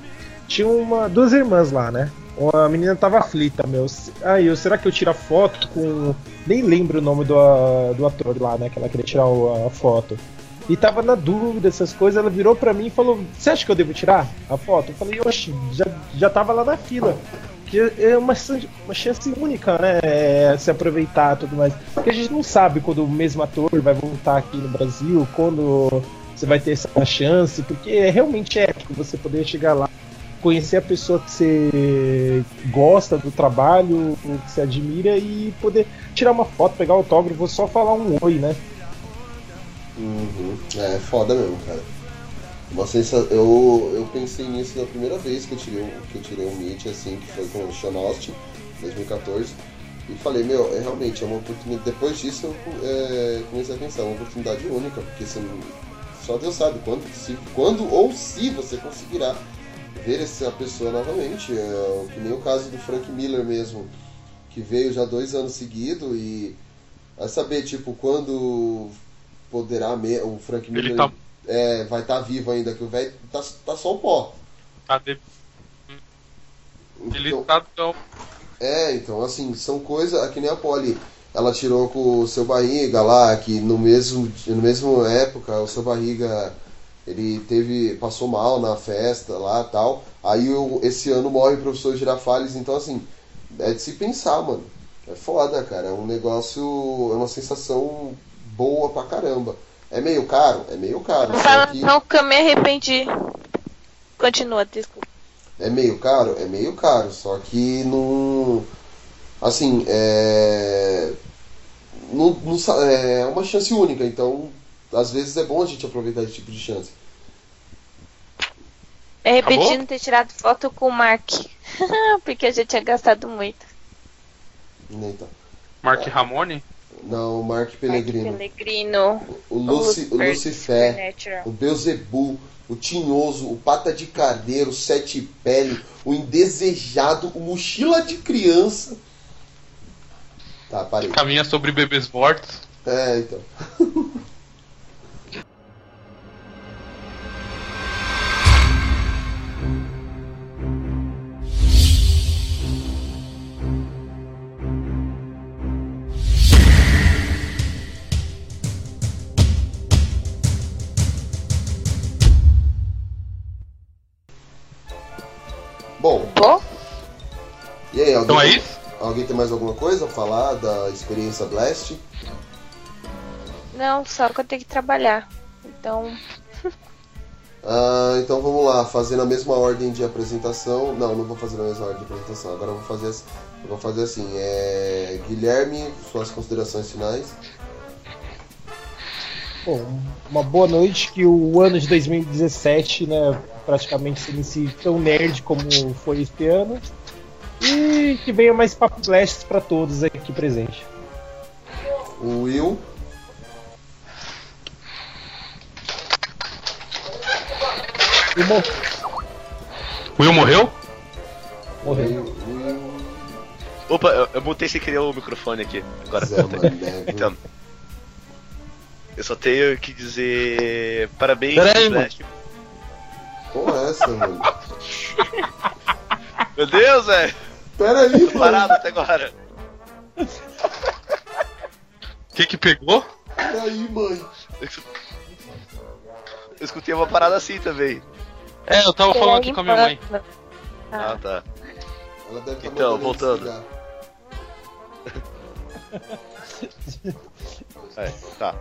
tinha uma, duas irmãs lá, né? A menina tava aflita, meu. Aí, eu, será que eu tiro a foto com. Nem lembro o nome do, do ator lá, né? Que ela queria tirar a foto. E tava na dúvida, essas coisas. Ela virou pra mim e falou: Você acha que eu devo tirar a foto? Eu falei: Oxe, já, já tava lá na fila. Que é uma, uma chance única, né? é, se aproveitar e tudo mais. Porque a gente não sabe quando o mesmo ator vai voltar aqui no Brasil, quando você vai ter essa chance, porque é realmente épico você poder chegar lá, conhecer a pessoa que você gosta do trabalho, que você admira e poder tirar uma foto, pegar autógrafo, só falar um oi, né? Uhum. É foda mesmo, cara. Uma sensa... eu, eu pensei nisso na primeira vez que eu tirei um, que eu tirei um Meet, assim, que foi com o Sean Austin, 2014. E falei, meu, é realmente é uma oportunidade. Depois disso eu é, comecei a pensar, é uma oportunidade única, porque você não... só Deus sabe quando, se, quando ou se você conseguirá ver essa pessoa novamente. É, que nem o caso do Frank Miller mesmo, que veio já dois anos seguidos e vai saber, tipo, quando poderá me... o Frank Miller tá, é, vai estar vivo ainda, que o velho tá, tá só o pó. tá de- ele Então, tá tão. é, então, assim, são coisas. Que nem a Polly, ela tirou com o seu barriga lá, que no mesmo, no mesmo época, o seu barriga ele teve. passou mal na festa lá tal. Aí o- esse ano morre o professor Girafales, então assim, é de se pensar, mano. É foda, cara. É um negócio. É uma sensação boa pra caramba. É meio caro? É meio caro. Não que- eu me arrependi. Continua, desculpa. É meio caro? É meio caro, só que não. Assim, é. Não, não é uma chance única, então às vezes é bom a gente aproveitar esse tipo de chance. Me arrependi Acabou? de não ter tirado foto com o Mark. Porque eu já tinha gastado muito. Então. Mark Ramone? Não, o Mark Mark Pellegrino. Pellegrino. O, Luci, o Lucifer, o Beuzebu, o Tinhoso, o Pata de Carneiro, o Sete Pele, o Indesejado, o Mochila de Criança. Tá, parei. Caminha sobre bebês mortos. É, então. alguém tem mais alguma coisa a falar da experiência Blast? não, só que eu tenho que trabalhar. Então, Ah, então vamos lá, fazer na mesma ordem de apresentação. Não, não vou fazer na mesma ordem de apresentação. Agora eu vou fazer, assim- eu vou fazer assim. É... Guilherme, suas considerações finais. Bom, uma boa noite, que o ano de 2017, né, praticamente se inicie tão nerd como foi este ano. E que venha mais papo blasts pra todos aqui presentes. O Will. O Will morreu? morreu. Opa, eu, eu mutei sem querer o microfone aqui. Agora Zé voltei. Mané, Então. Eu só tenho que dizer parabéns, Pera aí, Flash. Porra, é essa, mano? Meu Deus, velho! Pera aí, Tô mano. parado até agora. O que que pegou? Pera aí, mãe. Eu escutei uma parada assim também. É, eu tava falando aqui com a minha mãe. Ah, tá. Ela deve estar Então, voltando. É, tá.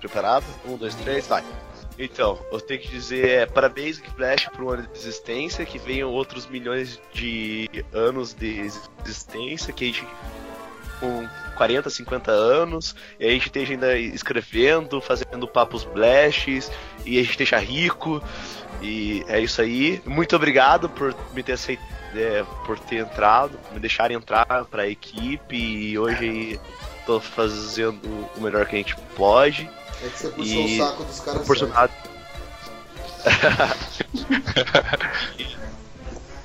Preparado? Um, dois, três, vai. Então, eu tenho que dizer é, parabéns, Flash, por um ano de existência, que venham outros milhões de anos de existência, que a gente com 40, 50 anos, e a gente esteja ainda escrevendo, fazendo papos blashes, e a gente esteja rico, e é isso aí. Muito obrigado por me ter aceito, é, por ter entrado, me deixar entrar para a equipe, e hoje tô fazendo o melhor que a gente pode. É que você puxou E o saco dos caras. Proporcionado.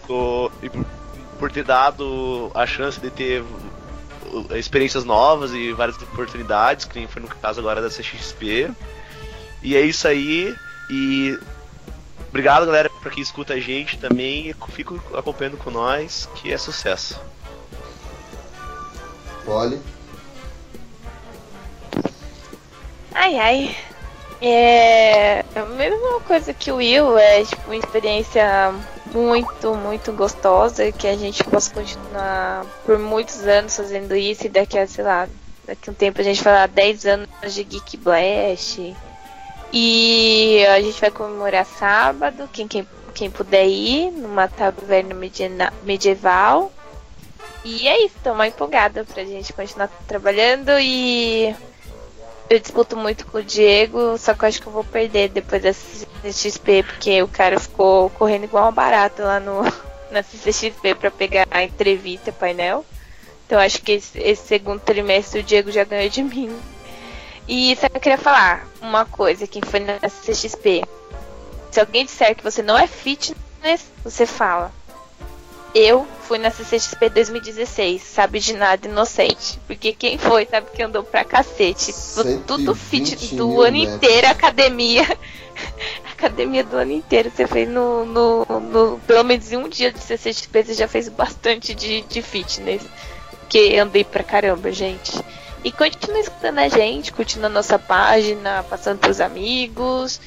Tô- e por- por ter dado a chance de ter experiências novas e várias oportunidades, que nem foi no caso agora da CXP. E é isso aí. E obrigado, galera, pra quem escuta a gente também. E fico acompanhando com nós, que é sucesso. Poli. Ai, ai. É a mesma coisa que o Will, é tipo uma experiência muito, muito gostosa que a gente possa continuar por muitos anos fazendo isso e daqui a, sei lá, daqui um tempo a gente falar 10 anos de Geek Blast. E a gente vai comemorar sábado, quem, quem, quem puder ir, numa taverna medieval. E é isso, tô mais empolgada pra gente continuar trabalhando e eu disputo muito com o Diego, só que eu acho que eu vou perder depois da CCXP, porque o cara ficou correndo igual uma barata lá no, na CCXP pra pegar a entrevista, painel. Então acho que esse, esse segundo trimestre o Diego já ganhou de mim. E só que eu queria falar uma coisa, quem foi na CCXP. Se alguém disser que você não é fitness, você fala. Eu fui na CCXP 2016, sabe de nada, inocente. Porque quem foi sabe que andou pra cacete. Tudo fit 120 do ano metros. inteiro, academia. academia do ano inteiro. Você fez no, no, no- Pelo menos em um dia de CCXP você já fez bastante de, de fitness. Que andei pra caramba, gente. E continue escutando a gente, curtindo a nossa página, passando pros amigos.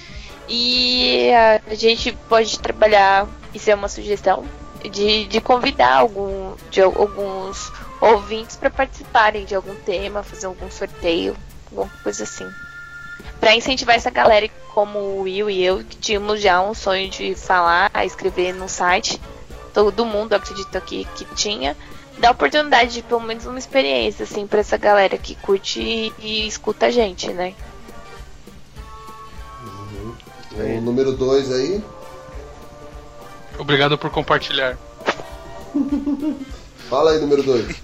E a gente pode trabalhar, isso é uma sugestão, de, de convidar algum, de al- alguns ouvintes para participarem de algum tema, fazer algum sorteio, alguma coisa assim. Para incentivar essa galera, como o Will e eu, que tínhamos já um sonho de falar, escrever no site, todo mundo acredito aqui que tinha, dá oportunidade de pelo menos uma experiência, assim, para essa galera que curte e, e escuta a gente, né? O número 2 aí. Obrigado por compartilhar. Fala aí, número 2.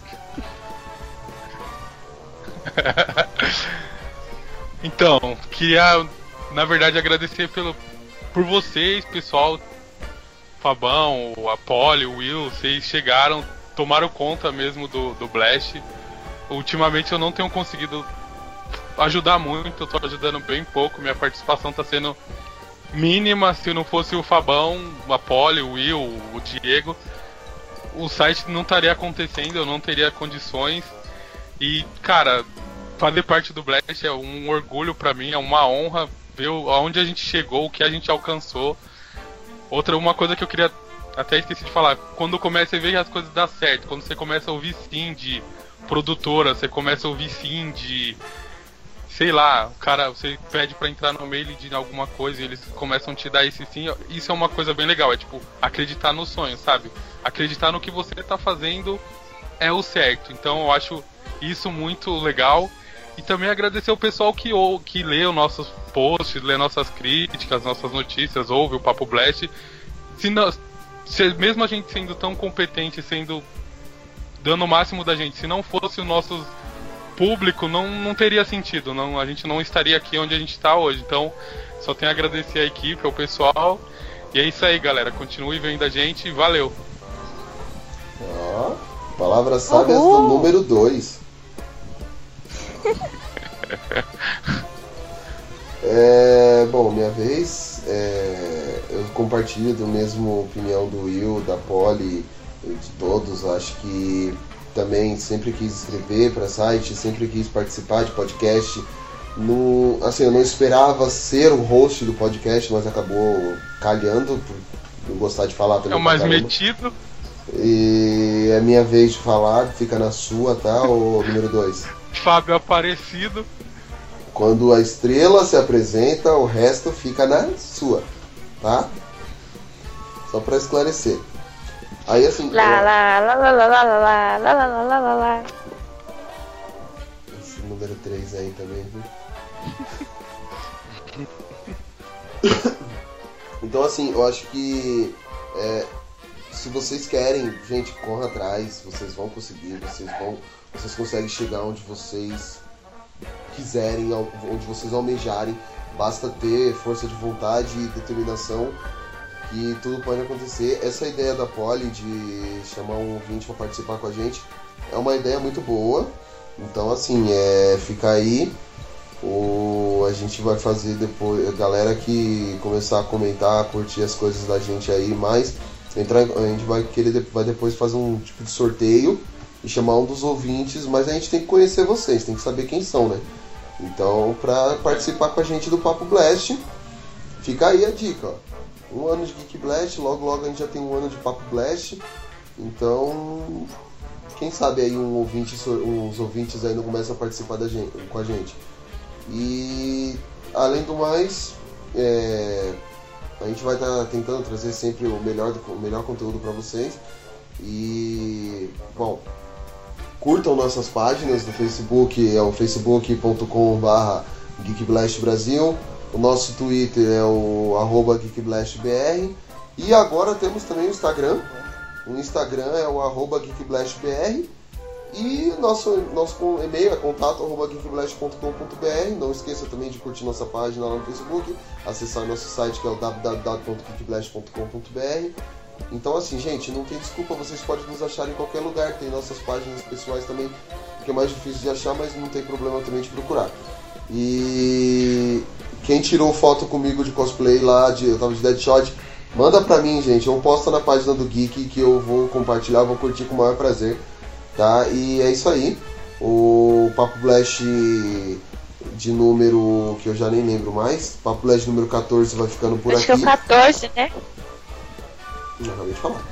Então, queria, na verdade, agradecer pelo, por vocês, pessoal. Fabão, o Apollo, o Will, vocês chegaram, tomaram conta mesmo do, do Blast. Ultimamente eu não tenho conseguido ajudar muito, eu tô ajudando bem pouco, minha participação tá sendo mínima. Se não fosse o Fabão, o Apollo, o Will, o Diego, o site não estaria acontecendo, eu não teria condições. E, cara, fazer parte do Blast é um orgulho pra mim, é uma honra ver aonde a gente chegou, o que a gente alcançou. Outra, uma coisa que eu queria até esqueci de falar, quando começa a ver as coisas dar certo, quando você começa a ouvir sim de produtora, você começa a ouvir sim de sei lá, o cara, você pede pra entrar no mail de alguma coisa e eles começam a te dar esse sim, isso é uma coisa bem legal, é tipo acreditar no sonho, sabe? Acreditar no que você tá fazendo é o certo. Então eu acho isso muito legal E também agradecer o pessoal que, ou, que lê os nossos posts, lê nossas críticas, nossas notícias, ouve o Papo Blast. Se, não, se mesmo a gente sendo tão competente, sendo dando o máximo da gente, se não fosse o nosso público, não, não teria sentido. Não, a gente não estaria aqui onde a gente está hoje. Então, só tenho a agradecer a equipe, ao pessoal. E é isso aí, galera. Continue vendo a gente. Valeu! Ó, palavras sábias do número 2. É, bom, minha vez, é, eu compartilho da mesma opinião do Will, da Polly, de todos. Acho que também sempre quis escrever para site, sempre quis participar de podcast. No, assim, eu não esperava ser o host do podcast, mas acabou calhando por gostar de falar também. É o mais metido. E é minha vez de falar, fica na sua, tá? O número 2. Fábio Aparecido. Quando a estrela se apresenta, o resto fica na sua, tá? Só pra esclarecer. Aí assim. Lá, lá, lá, lá, lá, lá, lá, lá, lá, lá, lá, lá, lá. Esse número 3 aí também, viu? então assim, eu acho que é, se vocês querem, gente, corra atrás, vocês vão conseguir, vocês vão. Vocês conseguem chegar onde vocês quiserem, onde vocês almejarem. Basta ter força de vontade e determinação que tudo pode acontecer. Essa ideia da Poli de chamar um ouvinte para participar com a gente é uma ideia muito boa. Então assim, é, fica aí. O, a gente vai fazer depois. A galera que começar a comentar, curtir as coisas da gente aí mais. Entrar, a gente vai querer vai depois fazer um tipo de sorteio e chamar um dos ouvintes, mas a gente tem que conhecer vocês, tem que saber quem são, né? Então, pra participar com a gente do Papo Blast, fica aí a dica, ó. Um ano de Geek Blast, logo logo a gente já tem um ano de Papo Blast. Então, quem sabe aí um ouvinte, ouvintes não começam a participar da gente, com a gente. E além do mais, é, a gente vai estar tentando trazer sempre o melhor, o melhor conteúdo para vocês. E bom, curtam nossas páginas do Facebook, é o facebook.com.br geekblastbrasil. O nosso Twitter é o arroba geekblastbr. E agora temos também o Instagram. O Instagram é o arroba geekblastbr. E nosso, nosso e-mail é contato arroba geekblast.com.br. Não esqueça também de curtir nossa página lá no Facebook, acessar nosso site que é o www.geekblast.com.br. Então assim, gente, não tem desculpa, vocês podem nos achar em qualquer lugar, tem nossas páginas pessoais também, que é mais difícil de achar, mas não tem problema também de procurar. E quem tirou foto comigo de cosplay lá, de, eu tava de Deadshot, manda pra mim, gente, eu posto na página do Geek que eu vou compartilhar, vou curtir com o maior prazer, tá? E é isso aí. O Papo Blast de número que eu já nem lembro mais, Papo Blast número 14 vai ficando por Acho que aqui. é o 14, né? Não, acabei de falar.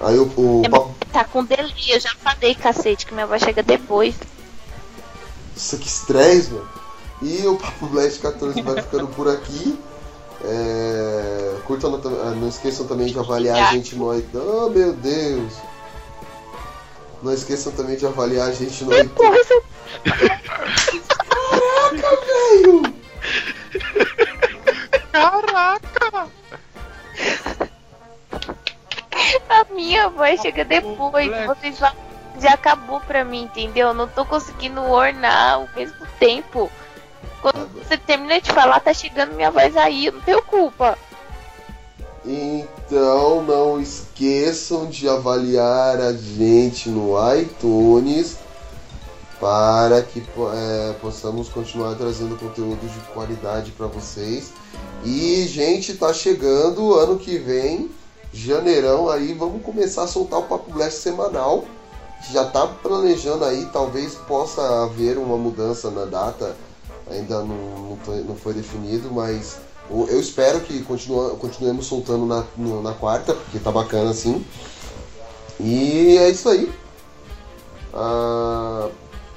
Aí o, o É, papo... Tá com delay, eu já falei, cacete, que minha avó chega depois. Nossa, que estresse, mano. E o Papo Blast 14 vai ficando por aqui. É... Curtam, ah, não esqueçam também de avaliar a gente no iTunes. Oh, meu Deus! Não esqueçam também de avaliar a gente no iTunes. Eu... Caraca, velho! Caraca! A minha voz chega depois. Vocês que já acabou pra mim, entendeu? Eu não tô conseguindo ornar ao mesmo tempo. Quando você termina de falar, tá chegando minha voz aí, não tenho culpa. Então não esqueçam de avaliar a gente no iTunes para que é, possamos continuar trazendo conteúdo de qualidade para vocês. E gente, tá chegando ano que vem, janeirão aí, vamos começar a soltar o Papo Blast semanal. Já tá planejando aí, talvez possa haver uma mudança na data, ainda não, não, foi- não foi definido, mas eu espero que continua, continuemos soltando na, na quarta, porque tá bacana assim. E é isso aí. Ah,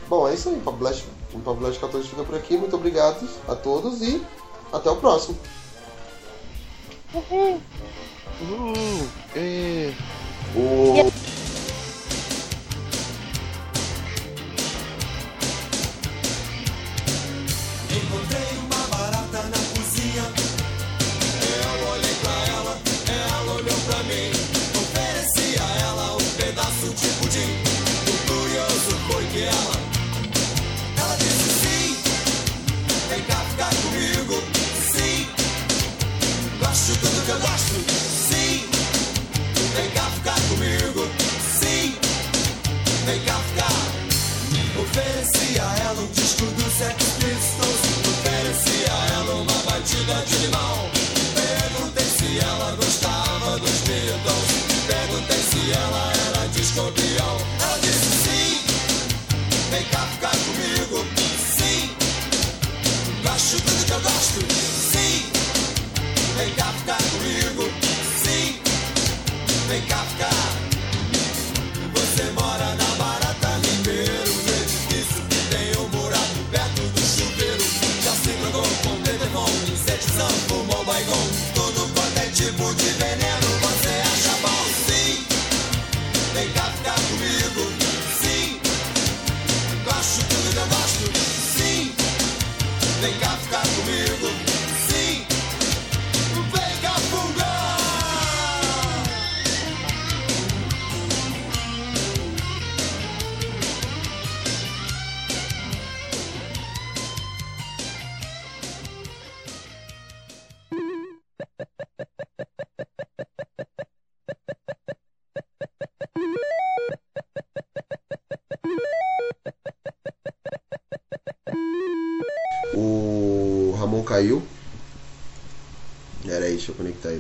bom, é isso aí. O Papo Blast, o Papo Blast 14 fica por aqui. Muito obrigado a todos e até o próximo. Uh, é.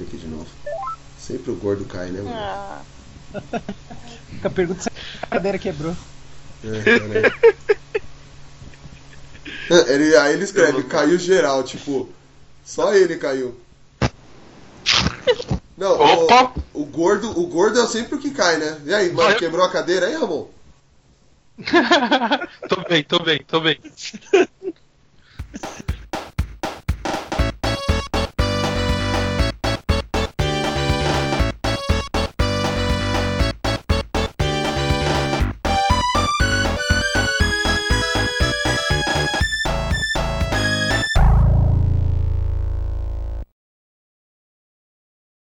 Aqui de novo. Sempre o gordo cai, né, mano? Ah, A pergunta se a cadeira quebrou. É, pera aí. ele, aí ele escreve, caiu geral, tipo, só ele caiu. Não, Opa! o, o gordo, o gordo é sempre o que cai, né? E aí, mano, quebrou a cadeira aí, Ramon? tô bem, tô bem, tô bem.